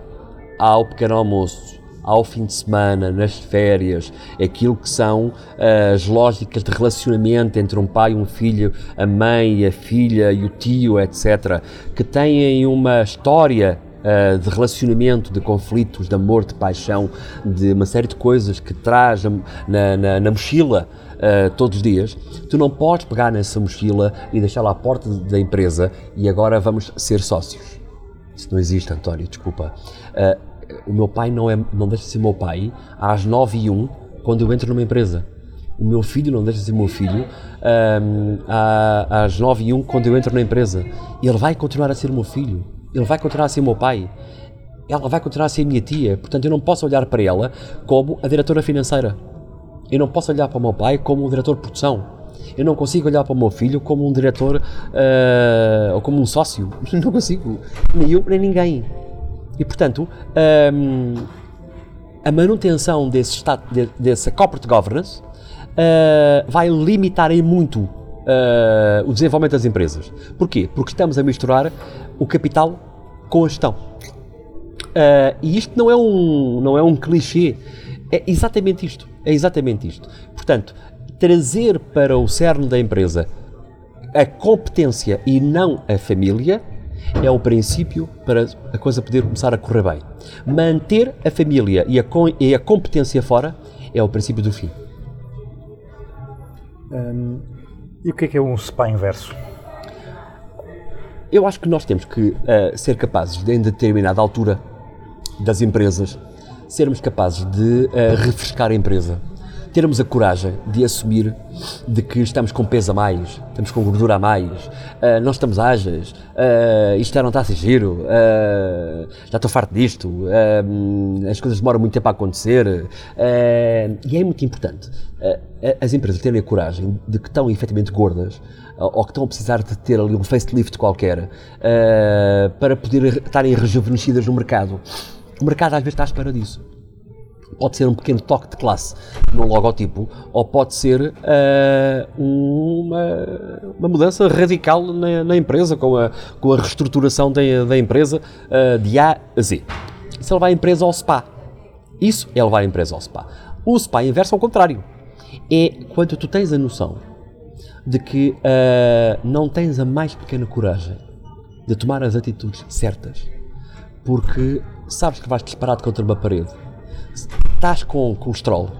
ao pequeno almoço, ao fim de semana, nas férias, aquilo que são uh, as lógicas de relacionamento entre um pai e um filho, a mãe, a filha e o tio, etc., que têm uma história uh, de relacionamento, de conflitos, de amor, de paixão, de uma série de coisas que traz na, na, na mochila uh, todos os dias, tu não podes pegar nessa mochila e deixá-la à porta da empresa e agora vamos ser sócios. Isso não existe, António, desculpa. Uh, o meu pai não, é, não deixa de ser meu pai às 9 e 1 quando eu entro numa empresa. O meu filho não deixa de ser meu filho um, às 9 e 1 quando eu entro na empresa. Ele vai continuar a ser meu filho. Ele vai continuar a ser meu pai. Ela vai continuar a ser minha tia. Portanto, eu não posso olhar para ela como a diretora financeira. Eu não posso olhar para o meu pai como um diretor de produção. Eu não consigo olhar para o meu filho como um diretor uh, ou como um sócio. Não consigo. Nem eu, nem ninguém. E, portanto, um, a manutenção desse estado, de, dessa corporate governance uh, vai limitar em muito uh, o desenvolvimento das empresas. Porquê? Porque estamos a misturar o capital com a gestão. Uh, e isto não é, um, não é um clichê, é exatamente isto. É exatamente isto. Portanto, trazer para o cerne da empresa a competência e não a família é o princípio para a coisa poder começar a correr bem. Manter a família e a, e a competência fora é o princípio do fim. Hum, e o que é que é um SPA inverso? Eu acho que nós temos que uh, ser capazes, de, em determinada altura das empresas, sermos capazes de uh, refrescar a empresa. Termos a coragem de assumir de que estamos com peso a mais, estamos com gordura a mais, ah, não estamos ágeis, ah, isto já não está a ser giro, ah, já estou farto disto, hum, as coisas demoram muito tempo a acontecer. e é muito importante as empresas terem a coragem de que estão efetivamente gordas ou que estão a precisar de ter ali um facelift qualquer para poder estarem rejuvenescidas no mercado. O mercado às vezes está à espera disso pode ser um pequeno toque de classe no logotipo, ou pode ser ah, uma, uma mudança radical na, na empresa, com a, com a reestruturação da, empresa ah, de A a Z. Isso é levar a empresa ao SPA. Isso é levar a empresa ao SPA. O SPA inverso é o contrário. É quando tu tens a noção de que ah, não tens a mais pequena coragem de tomar as atitudes certas, porque sabes que vais disparado contra uma parede, estás com colesterol,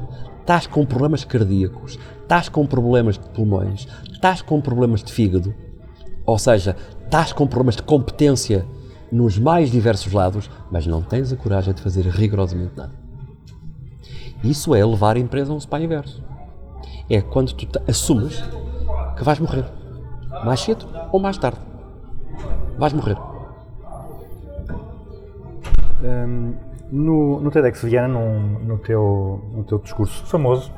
estás com problemas cardíacos, estás com problemas de pulmões, estás com problemas de fígado, ou seja, estás com problemas de competência nos mais diversos lados, mas não tens a coragem de fazer rigorosamente nada. Isso é levar a empresa a um spa inverso. É quando tu assumes que vais morrer. Mais cedo ou mais tarde. Vais morrer. Hum, no, no TEDx Viana, num- no, teu, no teu discurso famoso,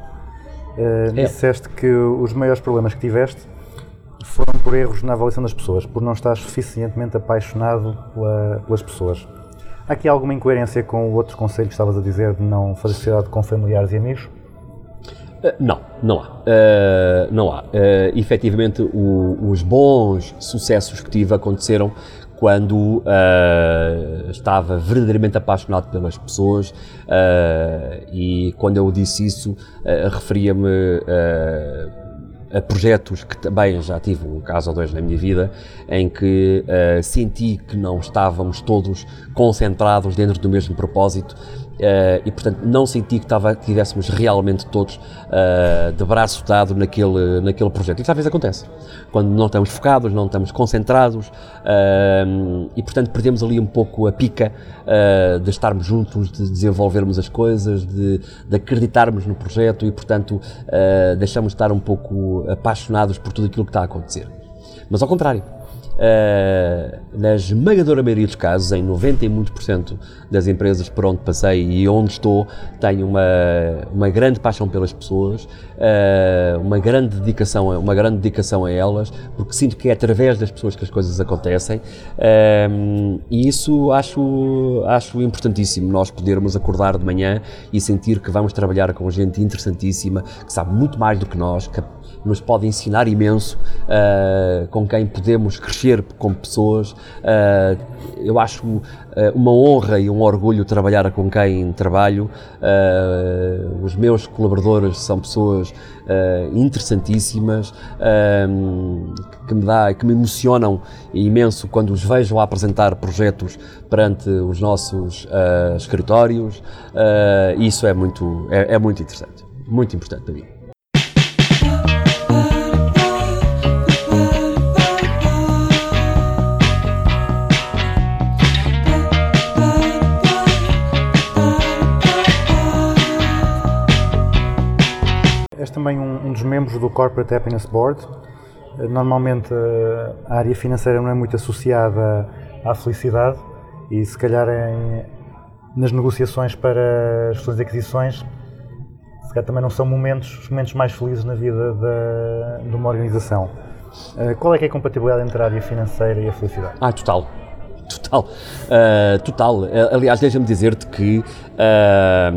eh, É. disseste que os maiores problemas que tiveste foram por erros na avaliação das pessoas, por não estar suficientemente apaixonado pela- pelas pessoas. Há aqui alguma incoerência com o outro conselho que estavas a dizer de não fazer sociedade com familiares e amigos? Uh, Não, não há. Uh, não há. Uh, efetivamente, o- os bons sucessos que tive aconteceram quando uh, estava verdadeiramente apaixonado pelas pessoas uh, e quando eu disse isso, uh, referia-me a projetos que também já tive um caso ou dois na minha vida em que senti que não estávamos todos concentrados dentro do mesmo propósito eh, e portanto não senti que estava, que estivéssemos realmente todos eh, de braço dado naquele, naquele projeto. Isso às vezes acontece, quando não estamos focados, não estamos concentrados eh, e portanto perdemos ali um pouco a pica de estarmos juntos, de desenvolvermos as coisas, de, de acreditarmos no projeto e portanto deixamos de estar um pouco apaixonados por tudo aquilo que está a acontecer. Mas ao contrário, eh, na esmagadora maioria dos casos, em 90 e muitos por cento das empresas por onde passei e onde estou, tenho uma, uma grande paixão pelas pessoas, eh, uma grande dedicação, uma grande dedicação a elas, porque sinto que é através das pessoas que as coisas acontecem, eh, e isso acho, acho importantíssimo, nós podermos acordar de manhã e sentir que vamos trabalhar com gente interessantíssima, que sabe muito mais do que nós, que nos pode ensinar imenso, uh, com quem podemos crescer como pessoas. Uh, eu acho uh, uma honra e um orgulho trabalhar com quem trabalho. Os meus colaboradores são pessoas interessantíssimas, que me dá, que me emocionam imenso quando os vejo a apresentar projetos perante os nossos escritórios. Isso é muito, é, é muito interessante, muito importante para mim. Também um, um dos membros do Corporate Happiness Board. Eh, Normalmente eh, a área financeira não é muito associada à felicidade e se calhar em- nas negociações para as suas aquisições se calhar também não são momentos, os momentos mais felizes na vida da- de uma organização. Eh, Qual é que é a compatibilidade entre a área financeira e a felicidade? Ah, total. Total. Ah, total. Aliás, deixa-me dizer-te que ah,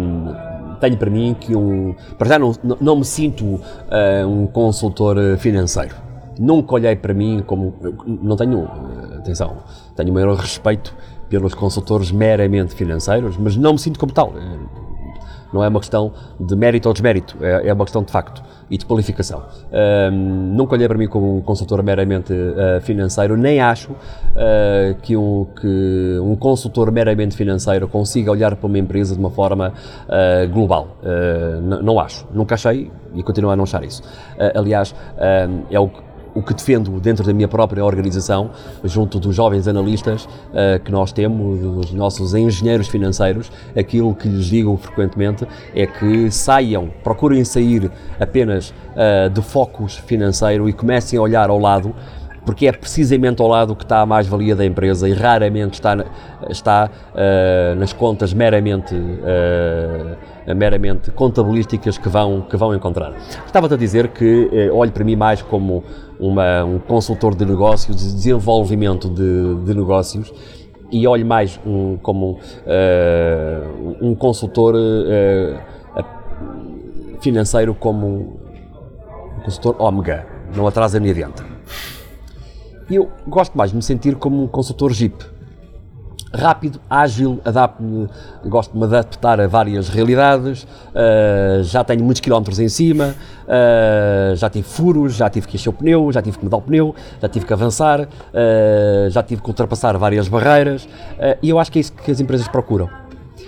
tenho para mim que um. Para já não, não, me sinto ah, um consultor ah, financeiro. Nunca olhei para mim como. Não tenho. ah, atenção. Tenho maior respeito pelos consultores meramente financeiros, mas não me sinto como tal. Não é uma questão de mérito ou desmérito, é, é uma questão de facto e de qualificação. Ahm, nunca olhei para mim como um consultor meramente ah, financeiro, nem acho ah, que, um, que um consultor meramente financeiro consiga olhar para uma empresa de uma forma ah, global. Não acho, nunca achei e continuo a não achar isso. Aliás, é o que o que defendo dentro da minha própria organização, junto dos jovens analistas eh, que nós temos, dos nossos engenheiros financeiros, aquilo que lhes digo frequentemente é que saiam, procurem sair apenas eh, de focos financeiro e comecem a olhar ao lado porque é precisamente ao lado que está a mais-valia da empresa e raramente está, está eh, nas contas meramente, eh, meramente contabilísticas que vão, que vão encontrar. Estava-te a dizer que olho para mim mais como uma- um consultor de negócios, de desenvolvimento de, de negócios, e olho mais um- como eh, um consultor a- financeiro como um consultor ômega, não atrasa nem adianta. Eu gosto mais de me sentir como um consultor Jeep. Rápido, ágil, adapto-me, gosto de me adaptar a várias realidades, ah, já tenho muitos quilómetros em cima, ah, já tive furos, já tive que encher o pneu, já tive que mudar o pneu, já tive que avançar, ah, já tive que ultrapassar várias barreiras, e eu acho que é isso que as empresas procuram.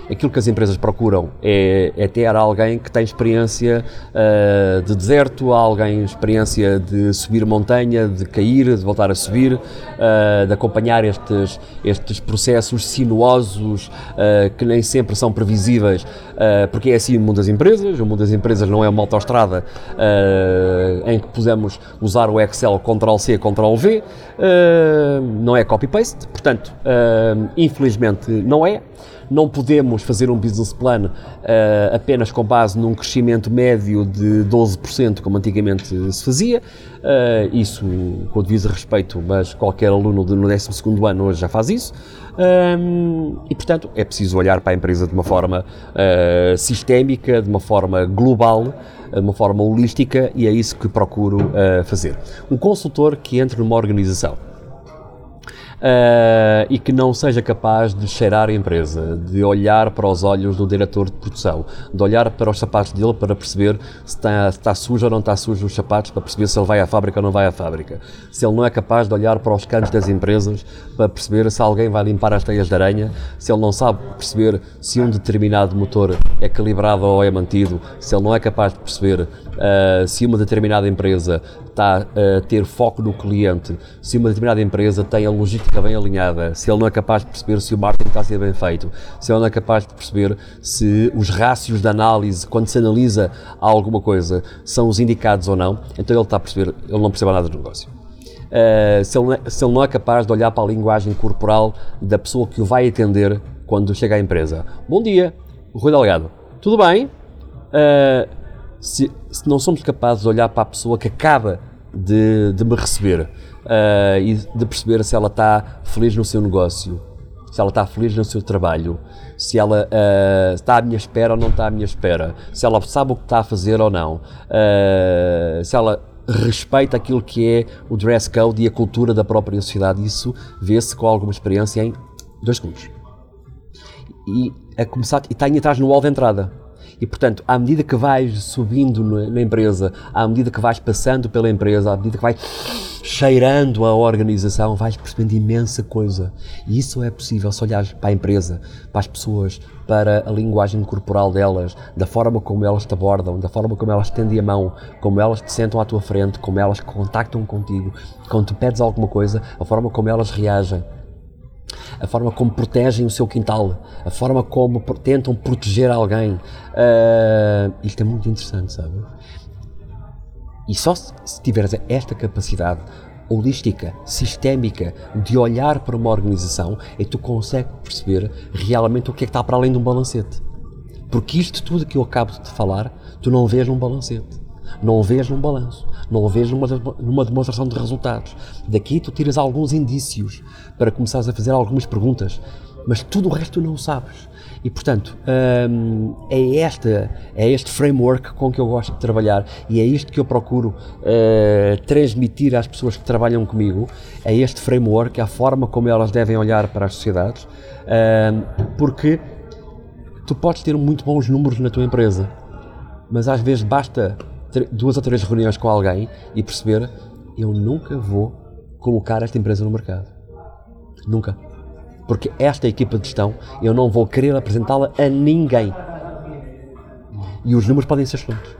Aquilo que as empresas procuram é, é ter alguém que tem experiência ah, de deserto, alguém experiência de subir montanha, de cair, de voltar a subir, ah, de acompanhar estes, estes processos sinuosos ah, que nem sempre são previsíveis, porque é assim o mundo das empresas. O mundo das empresas não é uma autoestrada em que pusemos usar o Excel Ctrl-C, Ctrl-V, não é copy-paste, portanto, infelizmente não é. Não podemos fazer um business plan eh, apenas com base num crescimento médio de 12%, como antigamente se fazia. Eh, isso com o devido respeito, mas qualquer aluno no 12 ano hoje já faz isso. Ahm, e, portanto, é preciso olhar para a empresa de uma forma eh, sistémica, de uma forma global, de uma forma holística, e é isso que procuro eh, fazer. Um consultor que entre numa organização Uh, e que não seja capaz de cheirar a empresa, de olhar para os olhos do diretor de produção, de olhar para os sapatos dele para perceber se está, se está sujo ou não está sujo os sapatos, para perceber se ele vai à fábrica ou não vai à fábrica. Se ele não é capaz de olhar para os cantos das empresas para perceber se alguém vai limpar as teias de aranha, se ele não sabe perceber se um determinado motor é calibrado ou é mantido, se ele não é capaz de perceber uh, se uma determinada empresa está a ter foco no cliente, se uma determinada empresa tem a logística bem alinhada, se ele não é capaz de perceber se o marketing está a ser bem feito, se ele não é capaz de perceber se os rácios de análise, quando se analisa alguma coisa, são os indicados ou não, então ele está a perceber, ele não percebe nada do negócio. Uh, se, ele não é, se ele não é capaz de olhar para a linguagem corporal da pessoa que o vai atender quando chega à empresa. Bom dia, Rui Delgado. Tudo bem? Uh, se, se não somos capazes de olhar para a pessoa que acaba de, de me receber uh, e de perceber se ela está feliz no seu negócio, se ela está feliz no seu trabalho, se ela uh, está à minha espera ou não está à minha espera, se ela sabe o que está a fazer ou não, uh, se ela respeita aquilo que é o dress code e a cultura da própria sociedade. Isso vê-se com alguma experiência em dois segundos. E a começar e está em atrás no hall de entrada. E portanto, à medida que vais subindo na, empresa, à medida que vais passando pela empresa, à medida que vais cheirando a organização, vais percebendo imensa coisa. E isso é possível se olhares para a empresa, para as pessoas, para a linguagem corporal delas, da forma como elas te abordam, da forma como elas te tendem a mão, como elas te sentam à tua frente, como elas contactam contigo, quando tu pedes alguma coisa, a forma como elas reagem a forma como protegem o seu quintal, a forma como tentam proteger alguém. Ah, isto é muito interessante, sabe? E só se, se tiveres esta capacidade holística, sistémica, de olhar para uma organização, é que tu consegues perceber realmente o que é que está para além de um balancete. Porque isto tudo que eu acabo de te falar, tu não vês num balancete, não vês num balanço, não vês numa, numa demonstração de resultados. Daqui tu tiras alguns indícios para começares a fazer algumas perguntas, mas tudo o resto tu não sabes. E portanto, hum, é, esta, é este framework com que eu gosto de trabalhar e é isto que eu procuro eh, transmitir às pessoas que trabalham comigo. É este framework, a forma como elas devem olhar para as sociedades, hum, porque tu podes ter muito bons números na tua empresa, mas às vezes basta duas ou três reuniões com alguém e perceber eu nunca vou colocar esta empresa no mercado. Nunca. Porque esta equipa de gestão eu não vou querer apresentá-la a ninguém. E os números podem ser excelentes.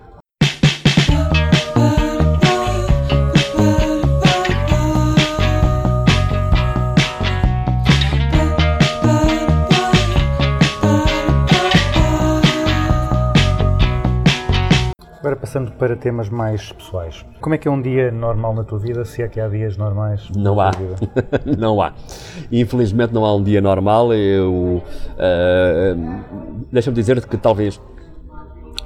Passando para temas mais pessoais. Como é que é um dia normal na tua vida, se é que há dias normais Não na há. tua vida? não há. Infelizmente não há um dia normal. Eu, ah, Deixa-me dizer-te que talvez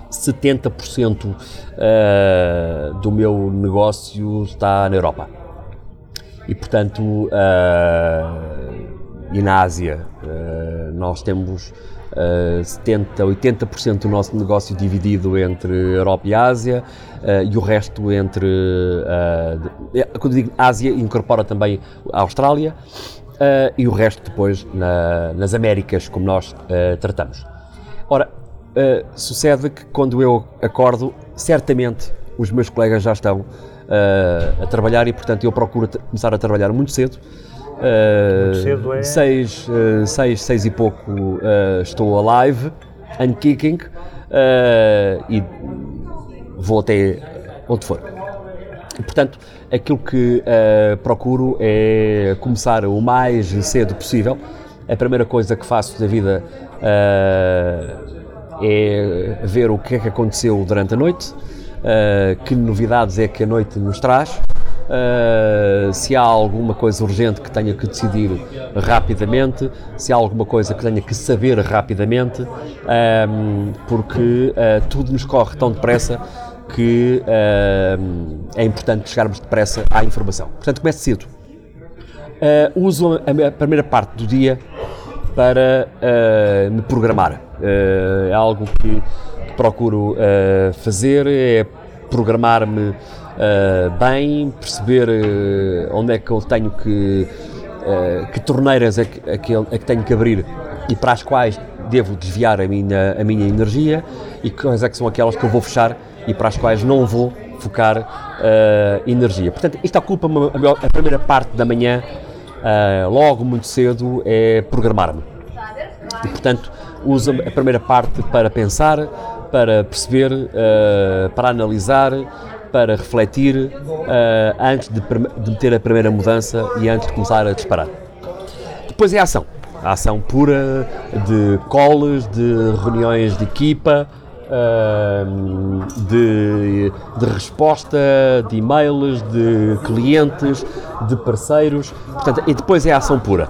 70% ah, do meu negócio está na Europa. E portanto, ah, e na Ásia, ah, nós temos ah, 70, 80% do nosso negócio dividido entre Europa e Ásia ah, e o resto entre. é, quando digo Ásia, incorpora também a Austrália e o resto depois na- nas Américas, como nós tratamos. Ora, sucede que quando eu acordo, certamente os meus colegas já estão a trabalhar e, portanto, eu procuro começar a trabalhar muito cedo. Ah, cedo é? Seis, ah, seis, seis e pouco ah, estou alive and kicking ah, e vou até onde for. Portanto, aquilo que procuro é começar o mais cedo possível. A primeira coisa que faço da vida é ver o que é que aconteceu durante a noite, que novidades é que a noite nos traz, eh, se há alguma coisa urgente que tenha que decidir rapidamente, se há alguma coisa que tenha que saber rapidamente, ehm, porque eh, tudo nos corre tão depressa que ehm, é importante chegarmos depressa à informação. Portanto, comece cedo. Eh, uso a, primeira parte do dia para me programar. É algo que, que procuro fazer, é programar-me eh, bem, perceber eh, onde é que eu tenho que, eh, que torneiras é que, é que é que tenho que abrir e para as quais devo desviar a minha, a minha energia e quais é que são aquelas que eu vou fechar e para as quais não vou focar eh, energia. Portanto, isto ocupa-me a, primeira parte da manhã, eh, logo muito cedo, é programar-me. E, portanto, uso a primeira parte para pensar, para perceber, eh, para analisar, para refletir, eh, antes de, de meter a primeira mudança e antes de começar a disparar. Depois é a ação. A ação pura de calls, de reuniões de equipa, ahm, de, de resposta, de e-mails, de clientes, de parceiros. Portanto, e depois é a ação pura.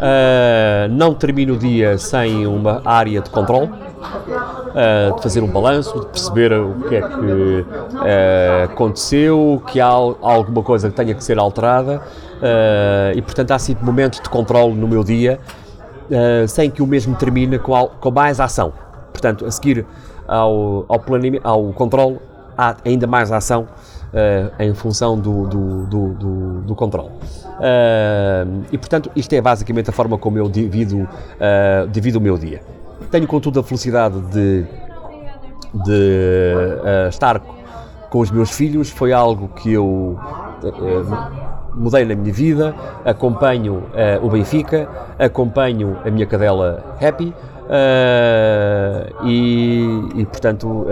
Ah, não termino o dia sem uma área de controle. Uh, de fazer um balanço, de perceber o que é que uh, aconteceu, que há al- alguma coisa que tenha que ser alterada uh, e, portanto, há sempre momentos de controle no meu dia uh, sem que o mesmo termine com, com mais ação. Portanto, a seguir ao, ao, planime- ao controle, há ainda mais ação uh, em função do, do, do, do, do controle. Uh, e, portanto, isto é basicamente a forma como eu divido, uh, divido o meu dia. Tenho, contudo, a felicidade de, de eh, estar com os meus filhos. Foi algo que eu eh, mudei na minha vida. Acompanho eh, o Benfica, acompanho a minha cadela Happy e, e, portanto,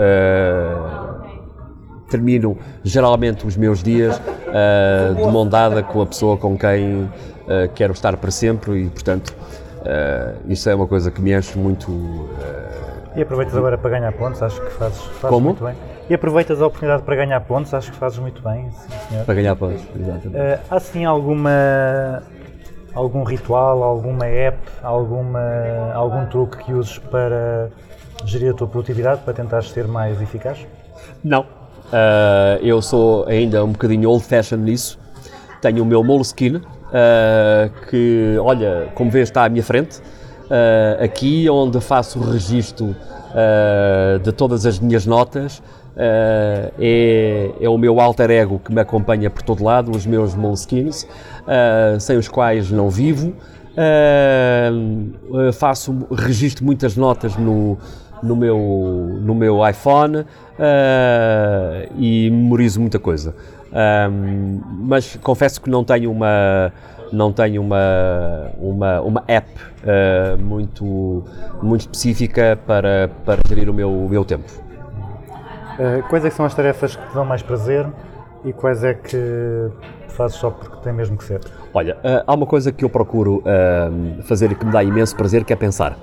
termino geralmente os meus dias de mão dada com a pessoa com quem quero estar para sempre e, portanto, eh, isso é uma coisa que me enche muito. eh, E aproveitas agora para ganhar pontos, acho que fazes, fazes Como? muito bem. E aproveitas a oportunidade para ganhar pontos, acho que fazes muito bem, sim, senhor. para ganhar pontos. Exatamente. Eh, há sim alguma algum ritual, alguma app, alguma, algum truque que uses para gerir a tua produtividade, para tentares ser mais eficaz? Não. Ah, eu sou ainda um bocadinho old fashioned nisso. Tenho o meu Moleskine, ah, que, olha, como vês, está à minha frente. Ah, aqui, onde faço o registro ah, de todas as minhas notas, é, é o meu alter ego que me acompanha por todo lado, os meus Moleskines, ah, sem os quais não vivo. Faço, registro muitas notas no, no meu, no meu iPhone ah, e memorizo muita coisa. Ahm, mas confesso que não tenho uma não tenho uma uma, uma app ah, muito muito específica para, para gerir o meu, o meu tempo. Eh, quais é que são as tarefas que te dão mais prazer e quais é que fazes só porque tem mesmo que ser? Olha, ah, há uma coisa que eu procuro fazer e que me dá imenso prazer, que é pensar.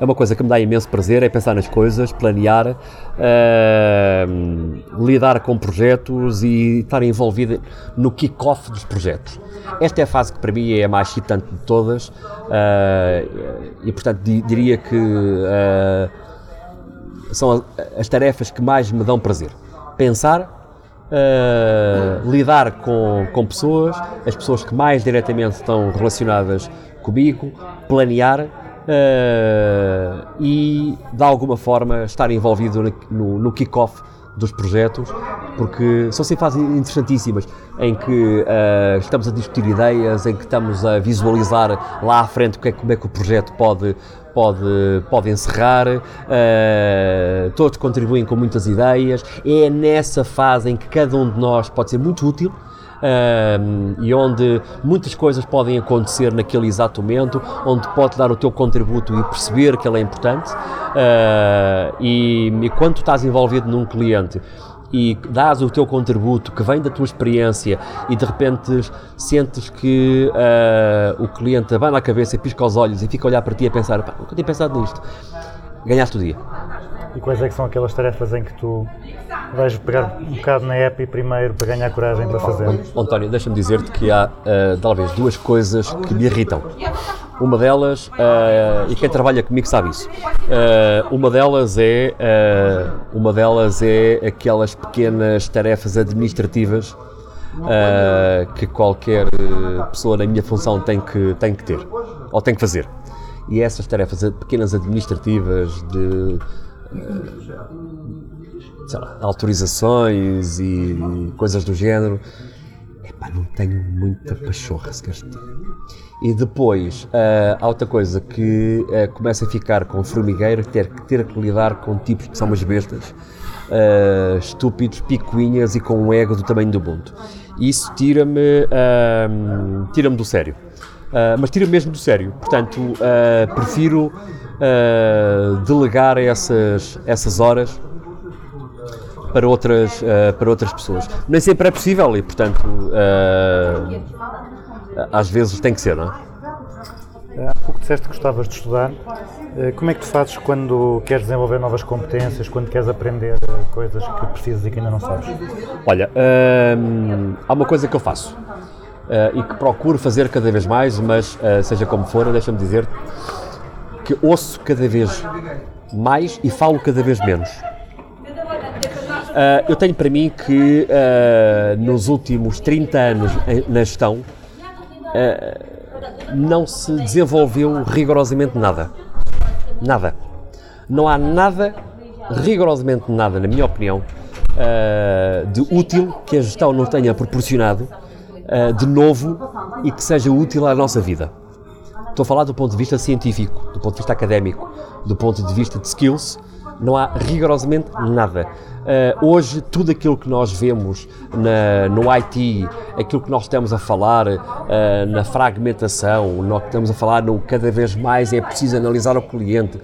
É uma coisa que me dá imenso prazer, é pensar nas coisas, planear, eh, lidar com projetos e estar envolvido no kick-off dos projetos. Esta é a fase que para mim é a mais excitante de todas eh, e, portanto, di- diria que eh, são as tarefas que mais me dão prazer. Pensar, eh, lidar com, com pessoas, as pessoas que mais diretamente estão relacionadas comigo, planear eh, e, de alguma forma, estar envolvido no, no, kick-off dos projetos, porque são sempre fases interessantíssimas em que eh, estamos a discutir ideias, em que estamos a visualizar lá à frente que é, como é que o projeto pode, pode, pode encerrar, eh, todos contribuem com muitas ideias, é nessa fase em que cada um de nós pode ser muito útil, e onde muitas coisas podem acontecer naquele exato momento, onde pode dar o teu contributo e perceber que ele é importante. Uh, e, e quando estás envolvido num cliente e dás o teu contributo que vem da tua experiência e de repente sentes que uh, o cliente vai na cabeça e pisca os olhos e fica a olhar para ti a pensar, pá, nunca tinha pensado nisto, ganhaste o dia. E quais é que são aquelas tarefas em que tu vais pegar um bocado na app primeiro para ganhar coragem para fazer? António, deixa-me dizer-te que há uh, talvez duas coisas que me irritam. Uma delas, uh, e quem trabalha comigo sabe isso, uh, uma delas é uma delas é aquelas pequenas tarefas administrativas que qualquer pessoa na minha função tem que, tem que ter, ou tem que fazer. E essas tarefas pequenas administrativas de sei lá, autorizações e coisas do género, epá, não tenho muita pachorra, se queres. E depois, ah, há outra coisa que ah, começa a ficar com formigueiro, ter, ter que lidar com tipos que são umas bestas, ah, estúpidos, picuinhas e com um ego do tamanho do mundo. Isso tira-me ah, tira-me do sério. Mas tira-me mesmo do sério. Portanto, prefiro ah, delegar essas, essas horas para outras, uh, para outras pessoas. Nem sempre é possível e, portanto, uh, às vezes tem que ser, não é? Há pouco disseste que gostavas de estudar. Como é que tu fazes quando queres desenvolver novas competências, quando queres aprender coisas que precisas e que ainda não sabes? Olha, hum, há uma coisa que eu faço uh, e que procuro fazer cada vez mais, mas uh, seja como for, deixa-me dizer que ouço cada vez mais e falo cada vez menos. Uh, eu tenho para mim que uh, nos últimos 30 anos na gestão uh, não se desenvolveu rigorosamente nada. Nada. Não há nada, rigorosamente nada, na minha opinião, de útil que a gestão não tenha proporcionado de novo e que seja útil à nossa vida. Estou a falar do ponto de vista científico, do ponto de vista académico, do ponto de vista de skills, não há rigorosamente nada. Eh, hoje, tudo aquilo que nós vemos na- no IT, aquilo que nós estamos a falar eh, na fragmentação, que estamos a falar no cada vez mais é preciso analisar o cliente,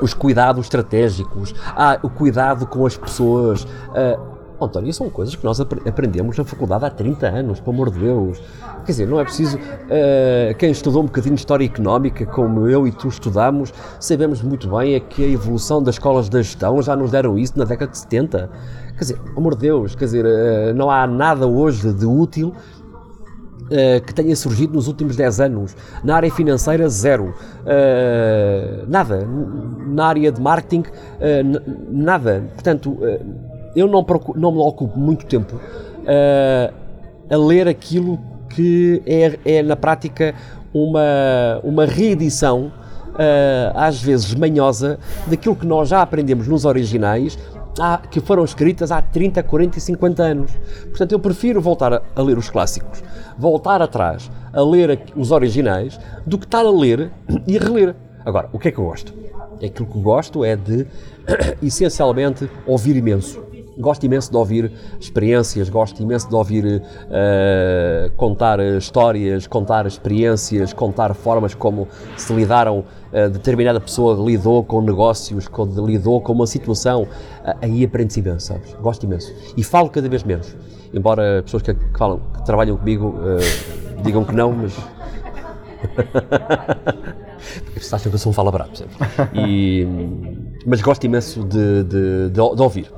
os cuidados estratégicos, ah, o cuidado com as pessoas. ah, António, são coisas que nós apre- aprendemos na faculdade há 30 anos, pelo amor de Deus. Quer dizer, não é preciso. ah, quem estudou um bocadinho de história económica, como eu e tu estudamos, sabemos muito bem é que a evolução das escolas da gestão já nos deram isso na década de 70. Quer dizer, pelo amor de Deus, quer dizer, ah, não há nada hoje de útil Uh, que tenha surgido nos últimos 10 anos. Na área financeira, zero. Uh, nada. Na área de marketing, uh, nada. Portanto, uh, eu não, procu- não me ocupo muito tempo uh, a ler aquilo que é, é na prática, uma, uma reedição, uh, às vezes manhosa, daquilo que nós já aprendemos nos originais há- que foram escritas há 30, 40 e 50 anos. Portanto, eu prefiro voltar a, a ler os clássicos, voltar atrás a ler os originais, do que estar a ler e a reler. Agora, o que é que eu gosto? Aquilo que eu gosto é de, essencialmente, ouvir imenso. Gosto imenso de ouvir experiências, gosto imenso de ouvir eh, contar histórias, contar experiências, contar formas como se lidaram, eh, determinada pessoa lidou com negócios, com, lidou com uma situação. Ah, aí aprende-se imenso, sabes? Gosto imenso. E falo cada vez menos. Embora pessoas que, que falam, que trabalham comigo digam que não, mas Vocês acham que eu sou um fala brabo, percebes? E, mas gosto imenso de, de, de, de ouvir.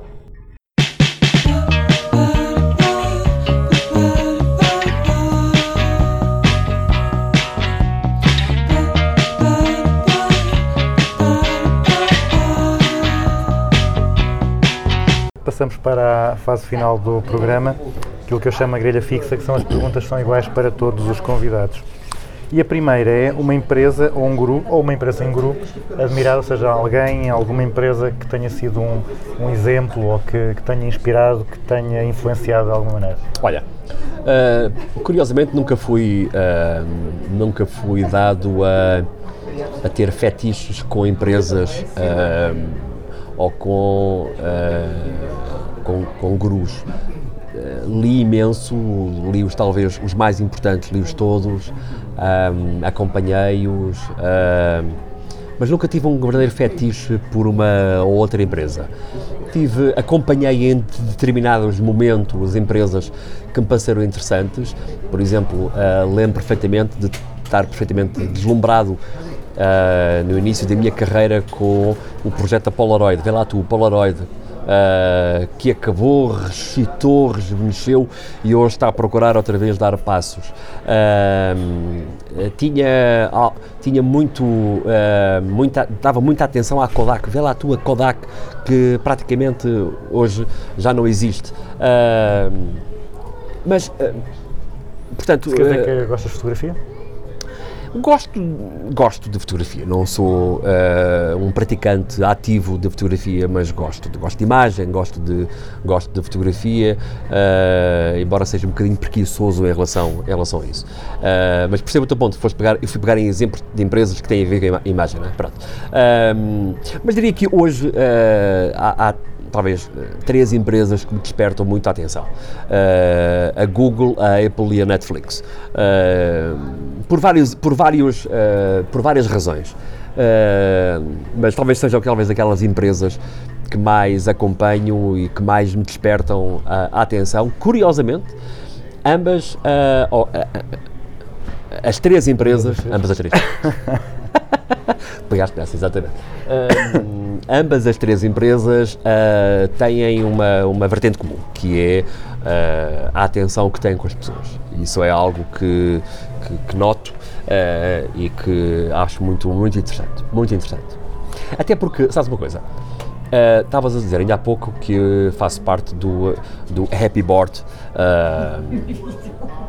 Passamos para a fase final do programa, aquilo que eu chamo a grelha fixa, que são as perguntas que são iguais para todos os convidados. E a primeira é uma empresa ou um grupo, ou uma empresa em grupo, admirada, ou seja, alguém, alguma empresa que tenha sido um, um exemplo ou que, que tenha inspirado, que tenha influenciado de alguma maneira. Olha, ah, curiosamente nunca fui, ah, nunca fui dado a, a ter fetiches com empresas ah, ou com, ah, com, com gurus. Ah, li imenso, li-os talvez os mais importantes, li-os todos, ah, acompanhei-os, ah, mas nunca tive um verdadeiro fetiche por uma ou outra empresa. Tive, acompanhei em determinados momentos empresas que me pareceram interessantes, por exemplo, ah, lembro perfeitamente de estar perfeitamente deslumbrado ah, no início da minha carreira com o projeto da Polaroid, vê lá tu, Polaroid, ah, que acabou, ressuscitou, rejuvenesceu e hoje está a procurar outra vez dar passos. Ah, tinha, ah, tinha muito, ah, muita, dava muita atenção à Kodak, vê lá a Kodak, que praticamente hoje já não existe. Mas, portanto, ah, que gostas de fotografia? Gosto, gosto de fotografia, não sou eh, um praticante ativo de fotografia, mas gosto, gosto de imagem, gosto de, gosto de fotografia, eh, embora seja um bocadinho preguiçoso em relação, em relação a isso. Eh, mas percebo o teu ponto, foste pegar, eu fui pegar em exemplos de empresas que têm a ver com a ima- imagem, é? Pronto. Ahm, mas diria que hoje há, há talvez eh, três empresas que me despertam muito a atenção: Eh, a Google, a Apple e a Netflix. Eh, por, vários, por, vários, eh, por várias razões. Mas talvez sejam talvez aquelas empresas que mais acompanho e que mais me despertam a, atenção. Curiosamente, ambas, as três empresas, ambas as três. Pegaste nessa, exatamente. Ambas as três empresas ah, têm uma, uma vertente comum, que é ah, a atenção que têm com as pessoas. Isso é algo que, que, que noto ah, e que acho muito, muito interessante. Muito interessante. Até porque, sabes uma coisa? Estavas a dizer ainda há pouco que faço parte do, do Happy Board ah,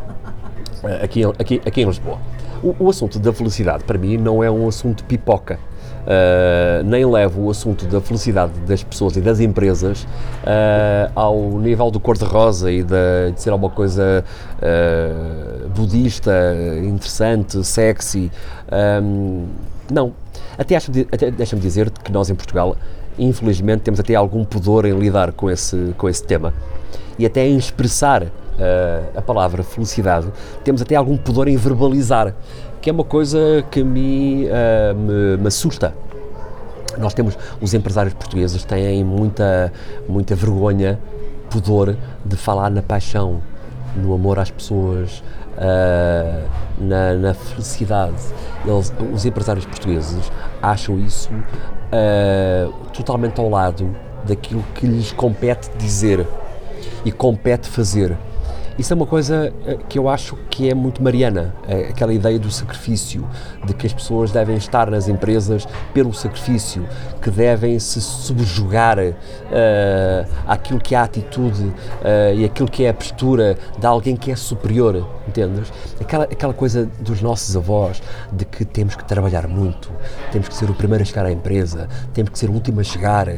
aqui, em- aqui, aqui em Lisboa. O, o assunto da felicidade, para mim, não é um assunto pipoca. Uh, nem levo o assunto da felicidade das pessoas e das empresas uh, ao nível do cor-de-rosa e de ser alguma coisa uh, budista, interessante, sexy. Um, não. Até, acho até deixa-me dizer que nós em Portugal, infelizmente, temos até algum pudor em lidar com esse, com esse tema e até em expressar eh, a palavra felicidade, temos até algum pudor em verbalizar, que é uma coisa que mim eh, me, me assusta. Nós temos, os empresários portugueses têm muita, muita vergonha, pudor de falar na paixão, no amor às pessoas, ah, na, na felicidade. Eles, os empresários portugueses acham isso ah, totalmente ao lado daquilo que lhes compete dizer e compete fazer. Isso é uma coisa eh, que eu acho que é muito mariana, eh, aquela ideia do sacrifício, de que as pessoas devem estar nas empresas pelo sacrifício, que devem se subjugar eh, àquilo que é a atitude eh, e aquilo que é a postura de alguém que é superior, entendes? Aquela, aquela coisa dos nossos avós, de que temos que trabalhar muito, temos que ser o primeiro a chegar à empresa, temos que ser o último a chegar.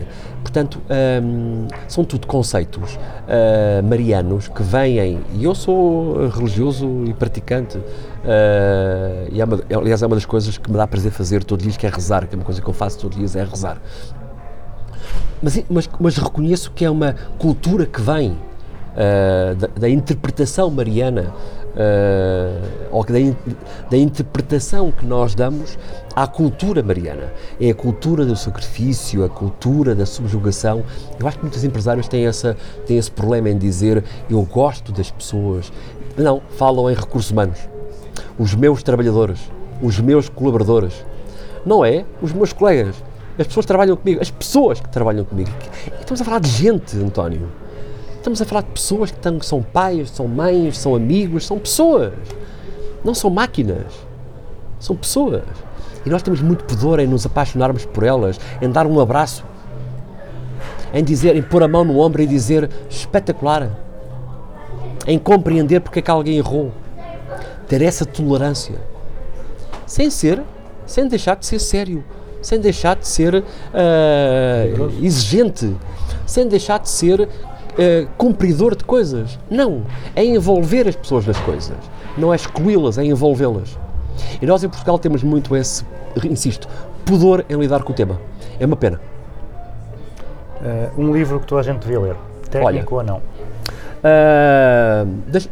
Portanto, hum, são tudo conceitos ah, marianos que vêm, e eu sou religioso e praticante, ah, e é uma, aliás é uma das coisas que me dá prazer fazer todos os dias, que é rezar, que é uma coisa que eu faço todos os dias, é rezar. Mas, mas, mas reconheço que é uma cultura que vem ah, da, da interpretação mariana, ah, ou da, in- da interpretação que nós damos à cultura mariana. É a cultura do sacrifício, a cultura da subjugação. Eu acho que muitos empresários têm, essa, têm esse problema em dizer eu gosto das pessoas. Não, falam em recursos humanos. Os meus trabalhadores, os meus colaboradores. Não é os meus colegas, as pessoas que trabalham comigo, as pessoas que trabalham comigo. Estamos a falar de gente, António. Estamos a falar de pessoas que tão- são pais, são mães, são amigos, são pessoas. Não são máquinas. São pessoas. E nós temos muito pudor em nos apaixonarmos por elas, em dar um abraço, em dizer, em pôr a mão no ombro e dizer espetacular, em compreender porque é que alguém errou, ter essa tolerância, sem ser, sem deixar de ser sério, sem deixar de ser ah, exigente, sem deixar de ser ah, cumpridor de coisas. Não, é envolver as pessoas nas coisas, não é excluí-las, é envolvê-las. E nós em Portugal temos muito esse, insisto, pudor em lidar com o tema. É uma pena. Eh, um livro que toda a gente devia ler, técnico ou não. Ah, deixa-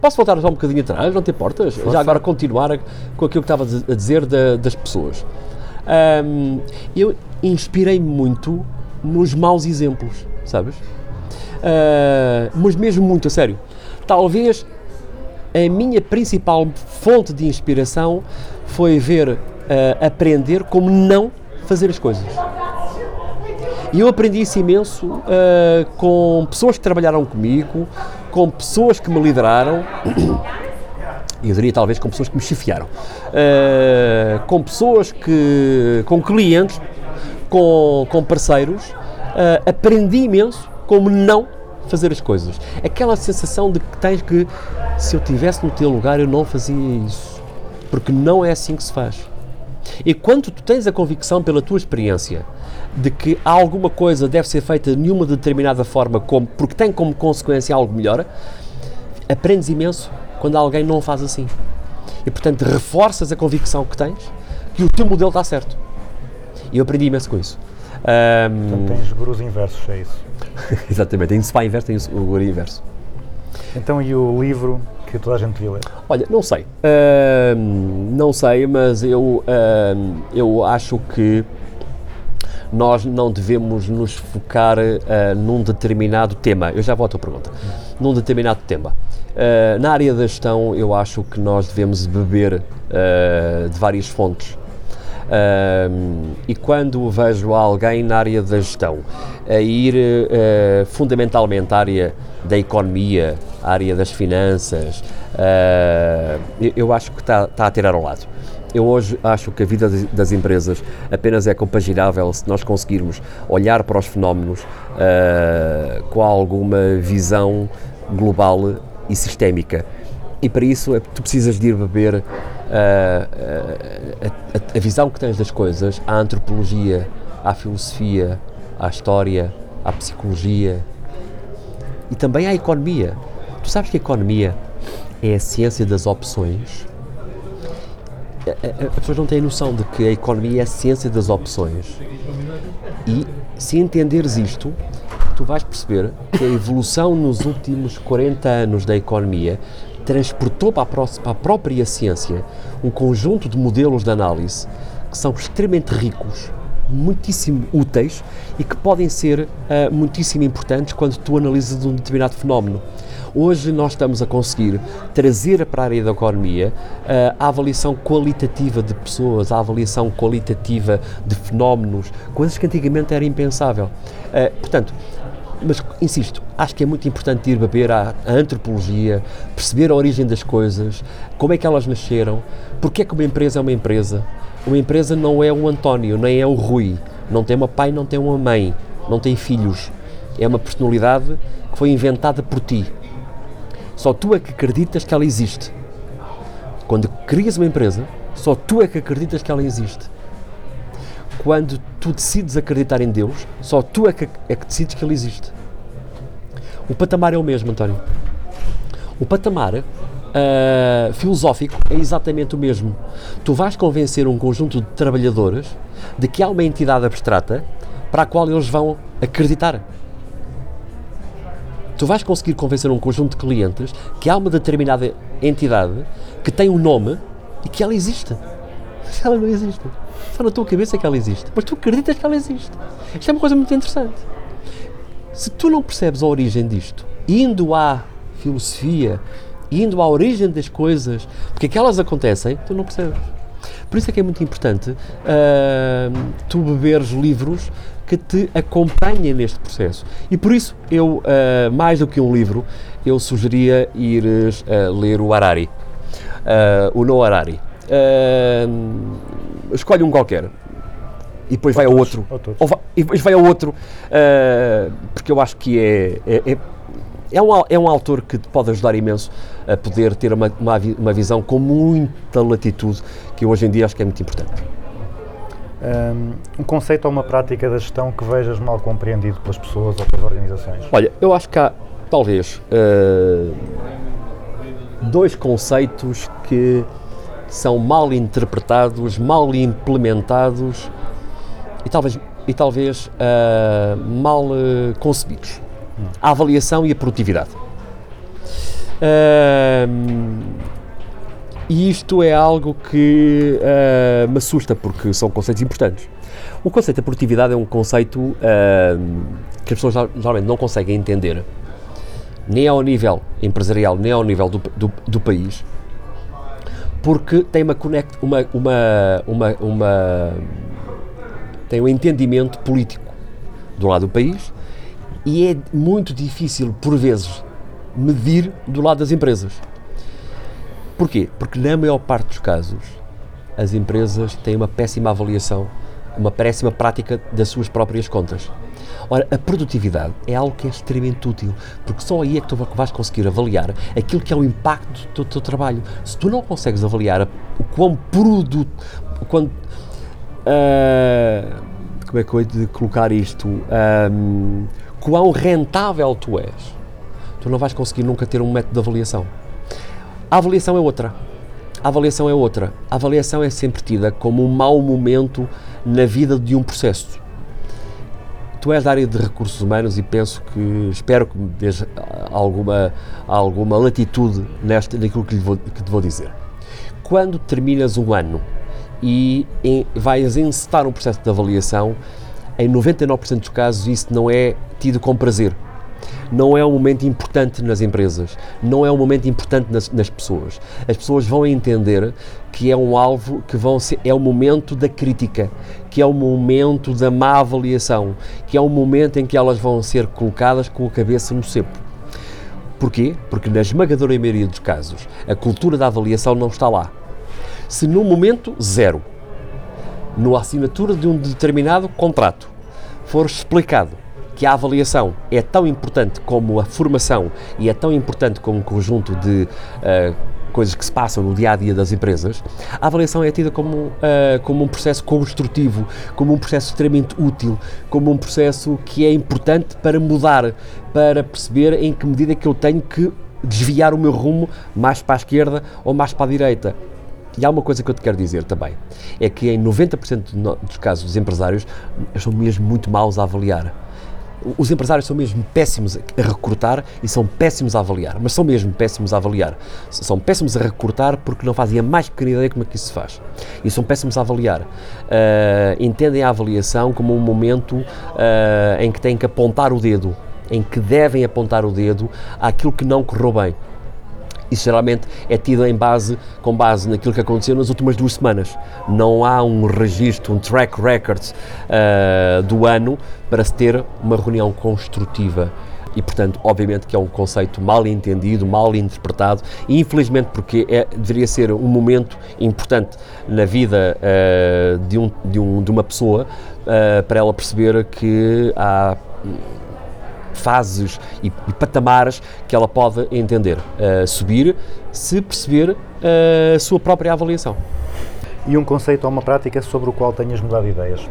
posso voltar só um bocadinho atrás, não te importas? Já agora continuar a- com aquilo que estava a diz- a dizer da- das pessoas. Ahm, eu inspirei-me muito nos maus exemplos, sabes? Ah, mas mesmo muito, a sério. Talvez a minha principal fonte de inspiração foi ver, ah, aprender como não fazer as coisas. E eu aprendi isso imenso ah, com pessoas que trabalharam comigo, com pessoas que me lideraram, eu diria talvez com pessoas que me chefiaram, Ah, com pessoas que. com clientes, com, com parceiros, ah, aprendi imenso como não fazer as coisas. Aquela sensação de que tens que, se eu estivesse no teu lugar, eu não fazia isso. Porque não é assim que se faz. E quando tu tens a convicção pela tua experiência de que alguma coisa deve ser feita de uma determinada forma, como, porque tem como consequência algo melhor, aprendes imenso quando alguém não faz assim. E portanto reforças a convicção que tens que o teu modelo está certo. E eu aprendi imenso com isso. Ahm, Portanto, tens gurus inversos, é isso. exatamente, tem SPA inverso, tem o guri inverso. Então, e o livro que toda a gente devia ler? Olha, não sei. Ahm, não sei, mas eu, ahm, eu acho que nós não devemos nos focar ah, num determinado tema. Eu já volto à pergunta. Num determinado tema. Ah, na área da gestão, eu acho que nós devemos beber ah, de várias fontes. E quando vejo alguém na área da gestão a ir eh, fundamentalmente à área da economia, à área das finanças, ah, eu, acho que está, está a tirar ao lado. Eu hoje acho que a vida das- empresas apenas é compaginável se nós conseguirmos olhar para os fenómenos ah, com alguma visão global e sistémica. E para isso é- tu precisas de ir beber ah, a, a- a visão que tens das coisas à antropologia, à filosofia, à história, à psicologia e também à economia. Tu sabes que a economia é a ciência das opções? As pessoas não têm noção de que a economia é a ciência das opções. E se entenderes isto, tu vais perceber que a evolução nos últimos 40 anos da economia transportou para a, pró- para a própria ciência um conjunto de modelos de análise que são extremamente ricos, muitíssimo úteis e que podem ser ah, muitíssimo importantes quando tu analisas um determinado fenómeno. Hoje nós estamos a conseguir trazer para a área da economia ah, a avaliação qualitativa de pessoas, a avaliação qualitativa de fenómenos, coisas que antigamente era impensável. Ah, portanto, mas insisto, acho que é muito importante ir beber à, antropologia, perceber a origem das coisas, como é que elas nasceram, porque é que uma empresa é uma empresa. Uma empresa não é o António, nem é o Rui, não tem uma pai, não tem uma mãe, não tem filhos. É uma personalidade que foi inventada por ti. Só tu é que acreditas que ela existe. Quando crias uma empresa, só tu é que acreditas que ela existe. Quando tu decides acreditar em Deus, só tu é que, é que decides que Ele existe. O patamar é o mesmo, António. O patamar ah, filosófico é exatamente o mesmo. Tu vais convencer um conjunto de trabalhadores de que há uma entidade abstrata para a qual eles vão acreditar. Tu vais conseguir convencer um conjunto de clientes que há uma determinada entidade que tem um nome e que ela existe. Ela não existe. Só na tua cabeça que ela existe. Mas tu acreditas que ela existe. Isto é uma coisa muito interessante. Se tu não percebes a origem disto, indo à filosofia, indo à origem das coisas, porque é que elas acontecem, tu não percebes. Por isso é que é muito importante ah, tu beberes livros que te acompanhem neste processo. E por isso, eu, ah, mais do que um livro, eu sugeria ires ah, ler o Harari, o No Harari. Ah, escolhe um qualquer e depois vai ao outro. ou todos. Ou vai- e depois vai ao outro, ah, porque eu acho que é, é, é, é um, é um autor que te pode ajudar imenso a poder ter uma, uma, uma visão com muita latitude, que hoje em dia acho que é muito importante. Um conceito ou uma prática da gestão que vejas mal compreendido pelas pessoas ou pelas organizações? Olha, eu acho que há, talvez, ah, dois conceitos que são mal interpretados, mal implementados e talvez, e talvez ah, mal ah, concebidos. A avaliação e a produtividade. Ahm, e isto é algo que ah, me assusta porque são conceitos importantes. O conceito da produtividade é um conceito ahm, que as pessoas geralmente não conseguem entender, nem ao nível empresarial, nem ao nível do, do, do país, porque tem uma, conect, uma, uma, uma, uma tem um entendimento político do lado do país e é muito difícil, por vezes, medir do lado das empresas. Porquê? Porque na maior parte dos casos as empresas têm uma péssima avaliação, uma péssima prática das suas próprias contas. Ora, a produtividade é algo que é extremamente útil, porque só aí é que tu vais conseguir avaliar aquilo que é o impacto do teu trabalho. Se tu não consegues avaliar o quão produto, o quão ah, como é que eu hei de colocar isto? Ahm, quão rentável tu és, tu não vais conseguir nunca ter um método de avaliação. A avaliação é outra. A avaliação é outra. A avaliação é sempre tida como um mau momento na vida de um processo. Tu és da área de recursos humanos e penso que, espero que me dês ah, alguma, alguma latitude nesta, naquilo que, vou, que te vou dizer. Quando terminas um ano e em, vais encetar um processo de avaliação, em 99% dos casos isso não é tido com prazer. Não é um momento importante nas empresas, não é um momento importante nas, nas pessoas. As pessoas vão entender que é um alvo que vão ser, é o momento da crítica, que é o momento da má avaliação, que é o momento em que elas vão ser colocadas com a cabeça no cepo. Porquê? Porque na esmagadora maioria dos casos a cultura da avaliação não está lá. Se no momento zero, na assinatura de um determinado contrato, for explicado que a avaliação é tão importante como a formação e é tão importante como um conjunto de ah, coisas que se passam no dia a dia das empresas, a avaliação é tida como, ah, como um processo construtivo, como um processo extremamente útil, como um processo que é importante para mudar, para perceber em que medida que eu tenho que desviar o meu rumo mais para a esquerda ou mais para a direita. E há uma coisa que eu te quero dizer também, é que em 90% do no- dos casos os empresários são mesmo muito maus a avaliar. Os empresários são mesmo péssimos a recrutar e são péssimos a avaliar, mas são mesmo péssimos a avaliar. São péssimos a recrutar porque não fazem a mais pequena ideia como é que isso se faz. E são péssimos a avaliar. Ah, entendem a avaliação como um momento ah, em que têm que apontar o dedo, em que devem apontar o dedo àquilo que não correu bem. Isso geralmente é tido em base, com base naquilo que aconteceu nas últimas duas semanas. Não há um registro, um track record ah, do ano para se ter uma reunião construtiva. E, portanto, obviamente que é um conceito mal entendido, mal interpretado, e infelizmente porque é, deveria ser um momento importante na vida ah, de, um, de, um, de uma pessoa ah, para ela perceber que há fases e, e patamares que ela pode entender, uh, subir, se perceber uh, a sua própria avaliação. E um conceito ou uma prática sobre o qual tenhas mudado de ideias?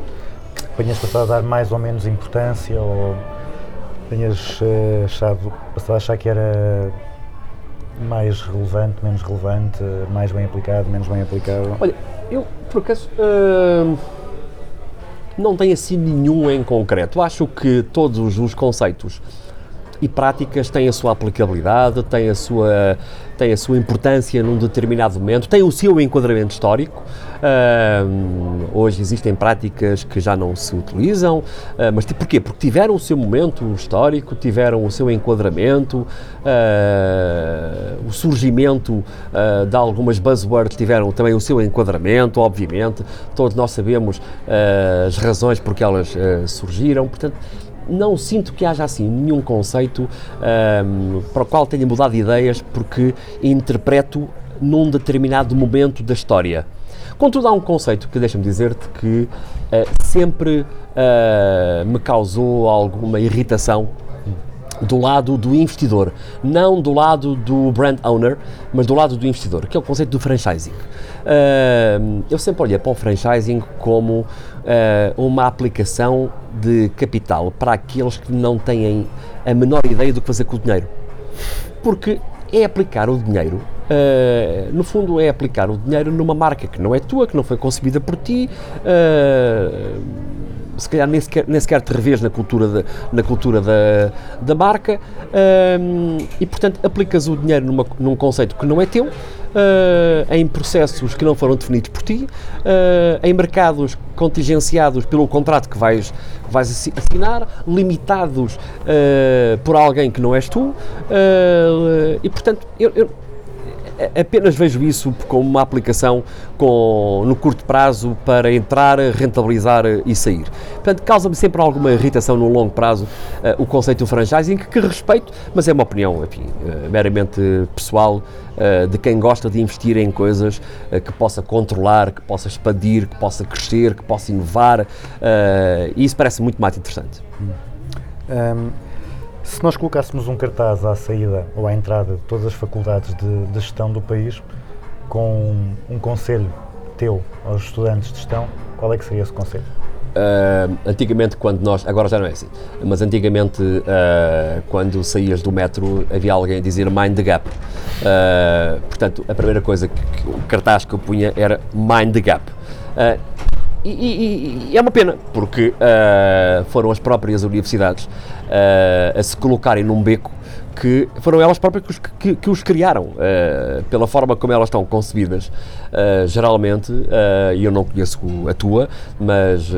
Tenhas passado a dar mais ou menos importância ou tenhas eh, achado, passado a achar que era mais relevante, menos relevante, mais bem aplicado, menos bem aplicado? Olha, eu por acaso uh, não tenho assim nenhum em concreto. Acho que todos os conceitos e práticas têm a sua aplicabilidade, têm a sua, têm a sua importância num determinado momento, têm o seu enquadramento histórico. Hoje existem práticas que já não se utilizam, ah, mas porquê? Porque tiveram o seu momento histórico, tiveram o seu enquadramento, ah, o surgimento ah, de algumas buzzwords tiveram também o seu enquadramento, obviamente. Todos nós sabemos as razões porque elas ah, surgiram, portanto não sinto que haja assim nenhum conceito ahm, para o qual tenha mudado de ideias porque interpreto num determinado momento da história. Contudo, há um conceito que deixa-me dizer-te que ah, sempre ah, me causou alguma irritação do lado do investidor, não do lado do brand owner, mas do lado do investidor, que é o conceito do franchising. Ah, eu sempre olhei para o franchising como ah, uma aplicação de capital para aqueles que não têm a menor ideia do que fazer com o dinheiro. Porque é aplicar o dinheiro, ah, no fundo, é aplicar o dinheiro numa marca que não é tua, que não foi concebida por ti. ah, se calhar nem sequer, nem sequer te revês na cultura, da, na cultura da, da marca hum, e, portanto, aplicas o dinheiro numa, num conceito que não é teu, ah, em processos que não foram definidos por ti, ah, em mercados contingenciados pelo contrato que vais, que vais assi- assinar, limitados ah, por alguém que não és tu, e, portanto, eu- eu, apenas vejo isso como uma aplicação com, no curto prazo para entrar, rentabilizar e sair. Portanto, causa-me sempre alguma irritação no longo prazo eh, o conceito do franchising, que, que respeito, mas é uma opinião enfim, eh, meramente pessoal eh, de quem gosta de investir em coisas que possa controlar, que possa expandir, que possa crescer, que possa inovar, e isso parece muito mais interessante. Ahm, se nós colocássemos um cartaz à saída ou à entrada de todas as faculdades de, de gestão do país com um conselho teu aos estudantes de gestão, qual é que seria esse conselho? Uh, antigamente, quando nós. Agora já não é assim, mas antigamente, uh, quando saías do metro, havia alguém a dizer Mind the Gap. Uh, portanto, a primeira coisa que, que o cartaz que eu punha era Mind the Gap. E, e- e é uma pena, porque uh, foram as próprias universidades uh, a se colocarem num beco que foram elas próprias que os, que, que os criaram, uh, pela forma como elas estão concebidas. Geralmente, e eu não conheço a tua, mas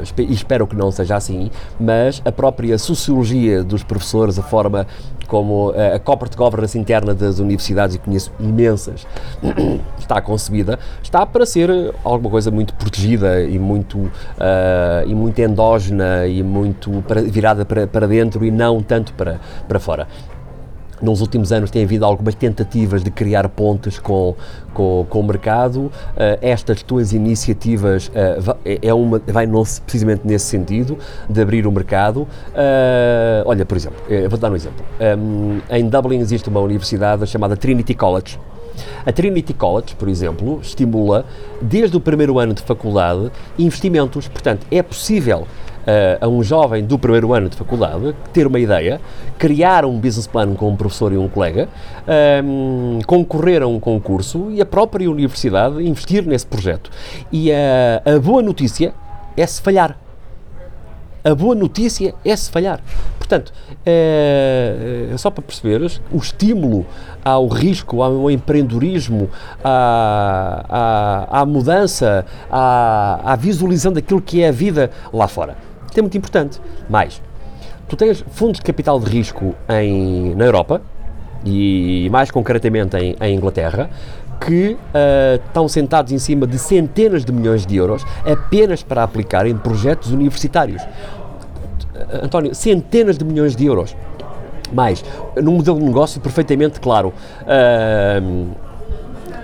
espe- espero que não seja assim, mas a própria sociologia dos professores, a forma como uh, a corporate governance interna das universidades, e conheço imensas, está concebida, está para ser alguma coisa muito protegida e muito, uh, e muito endógena e muito para- virada para, para dentro e não tanto para, para fora. Nos últimos anos tem havido algumas tentativas de criar pontes com, com, com o mercado. Eh, estas tuas iniciativas va- é uma, vai não precisamente nesse sentido, de abrir o mercado. Eh, olha, por exemplo, vou dar um exemplo. Em- em Dublin existe uma universidade chamada Trinity College. A Trinity College, por exemplo, estimula, desde o primeiro ano de faculdade, investimentos. Portanto, é possível eh, a um jovem do primeiro ano de faculdade ter uma ideia, criar um business plan com um professor e um colega, ehm, concorrer a um concurso e a própria universidade investir nesse projeto. E a, a boa notícia é se falhar. A boa notícia é se falhar. Portanto, é, é só para perceberes, o estímulo ao risco, ao empreendedorismo, à, à, à mudança, à, à visualização daquilo que é a vida lá fora. Isto é muito importante. Mais, tu tens fundos de capital de risco em, na Europa e mais concretamente em, em Inglaterra que ah, estão sentados em cima de centenas de milhões de euros apenas para aplicar em projetos universitários. Ah, António, centenas de milhões de euros. Mais, num modelo de negócio perfeitamente claro. Ah,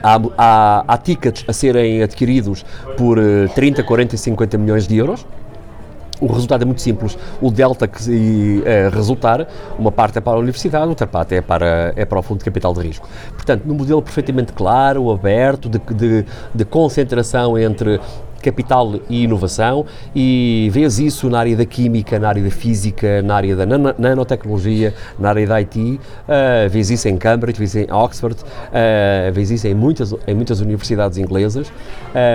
Há, há, há tickets a serem adquiridos por eh, 30, 40 e 50 milhões de euros. O resultado é muito simples. O delta que eh, resultar, uma parte é para a universidade, outra parte é para, é para o fundo de capital de risco. Portanto, num modelo perfeitamente claro, aberto, de, de, de concentração entre capital e inovação e vês isso na área da química, na área da física, na área da nano- nanotecnologia, na área da IT, uh, vês isso em Cambridge, vês isso em Oxford, uh, vês isso em muitas, em muitas universidades inglesas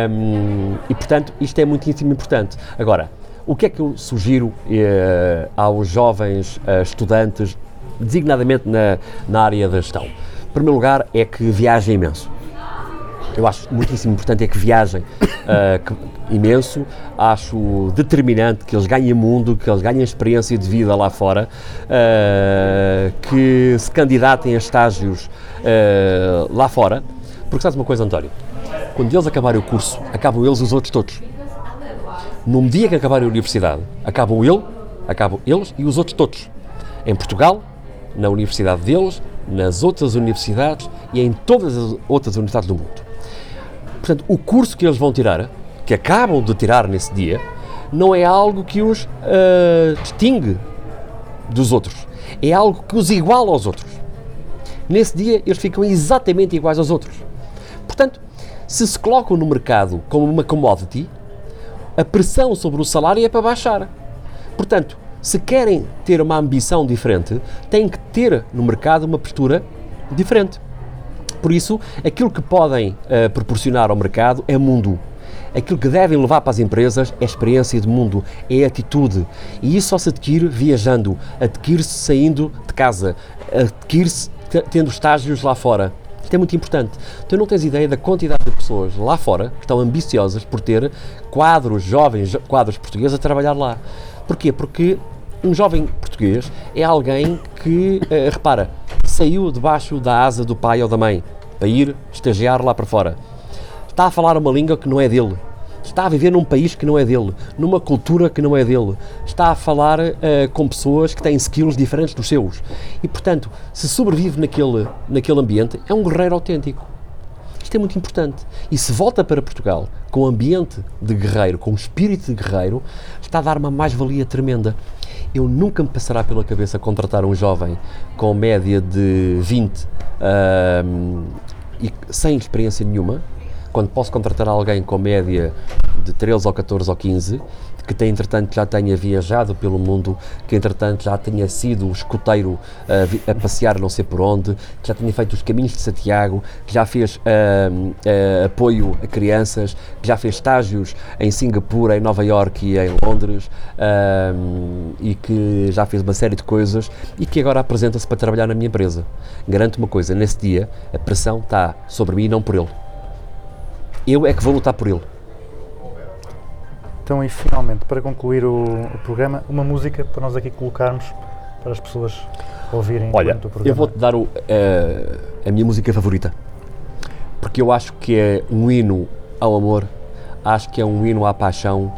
um, e, portanto, isto é muitíssimo importante. Agora, o que é que eu sugiro eh, aos jovens eh, estudantes, designadamente na, na área da gestão? Em primeiro lugar, é que viajem imenso. Eu acho muitíssimo importante é que viajem ah, que- imenso, acho determinante que eles ganhem mundo, que eles ganhem experiência de vida lá fora, ah, que se candidatem a estágios ah, lá fora, porque sabes uma coisa, António? Quando eles acabarem o curso, acabam eles os outros todos. No dia que acabarem a universidade, acabam ele, acabam eles e os outros todos. Em Portugal, na universidade deles, nas outras universidades e em todas as outras universidades do mundo. Portanto, o curso que eles vão tirar, que acabam de tirar nesse dia, não é algo que os ah, distingue dos outros. É algo que os iguala aos outros. Nesse dia, eles ficam exatamente iguais aos outros. Portanto, se se colocam no mercado como uma commodity, a pressão sobre o salário é para baixar. Portanto, se querem ter uma ambição diferente, têm que ter no mercado uma postura diferente. Por isso, aquilo que podem eh, proporcionar ao mercado é mundo. Aquilo que devem levar para as empresas é experiência de mundo, é atitude. E isso só se adquire viajando, adquire-se saindo de casa, adquire-se te- tendo estágios lá fora. Isto é muito importante. Tu não tens ideia da quantidade de pessoas lá fora que estão ambiciosas por ter quadros, jovens jo- quadros portugueses a trabalhar lá. Porquê? Porque um jovem português é alguém que, eh, repara, saiu debaixo da asa do pai ou da mãe para ir estagiar lá para fora. Está a falar uma língua que não é dele. Está a viver num país que não é dele, numa cultura que não é dele. Está a falar eh, com pessoas que têm skills diferentes dos seus. E, portanto, se sobrevive naquele, naquele ambiente, é um guerreiro autêntico. Isto é muito importante. E se volta para Portugal com ambiente de guerreiro, com espírito de guerreiro, está a dar uma mais-valia tremenda. Eu nunca me passará pela cabeça contratar um jovem com média de 20 ahm, e sem experiência nenhuma, quando posso contratar alguém com média de 13 ou 14 ou 15, que tem, entretanto já tenha viajado pelo mundo, que entretanto já tenha sido escoteiro a, vi- a passear não sei por onde, que já tenha feito os caminhos de Santiago, que já fez ahm, ah, apoio a crianças, que já fez estágios em Singapura, em Nova Iorque e em Londres, ahm, e que já fez uma série de coisas e que agora apresenta-se para trabalhar na minha empresa. Garanto uma coisa, nesse dia a pressão está sobre mim e não por ele. Eu é que vou lutar por ele. Então, e finalmente, para concluir o, o programa, uma música para nós aqui colocarmos para as pessoas ouvirem Olha, o programa. eu vou-te dar o, eh, a minha música favorita. Porque eu acho que é um hino ao amor, acho que é um hino à paixão,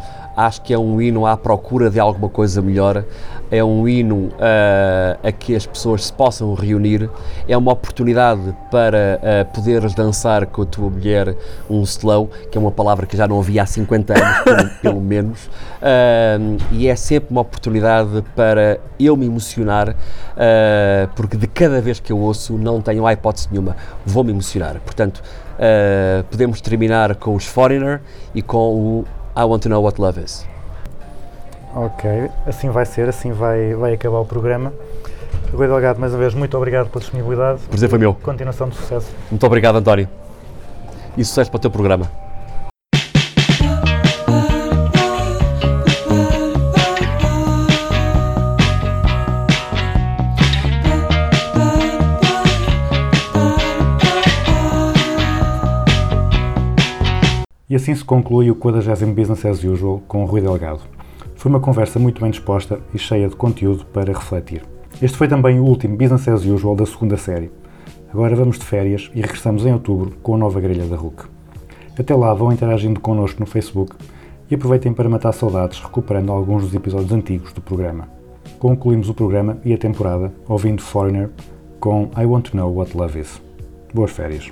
acho que é um hino à procura de alguma coisa melhor, é um hino eh, a que as pessoas se possam reunir, é uma oportunidade para eh, poderes dançar com a tua mulher um slow, que é uma palavra que já não havia há 50 anos, pelo, pelo menos, Ahm, e é sempre uma oportunidade para eu me emocionar, porque de cada vez que eu ouço não tenho hipótese nenhuma, vou me emocionar. Portanto, podemos terminar com os Foreigner e com o I Want to Know What Love Is. Ok, assim vai ser, assim vai, vai acabar o programa. Rui Delgado, mais uma vez, muito obrigado pela disponibilidade. Prazer foi meu. Continuação de sucesso. Muito obrigado, António. E sucesso para o teu programa. E assim se conclui o 40 Business as Usual com o Rui Delgado. Foi uma conversa muito bem disposta e cheia de conteúdo para refletir. Este foi também o último Business as Usual da segunda série. Agora vamos de férias e regressamos em outubro com a nova grelha da RUC. Até lá vão interagindo connosco no Facebook e aproveitem para matar saudades recuperando alguns dos episódios antigos do programa. Concluímos o programa e a temporada ouvindo Foreigner com I Want to Know What Love Is. Boas férias.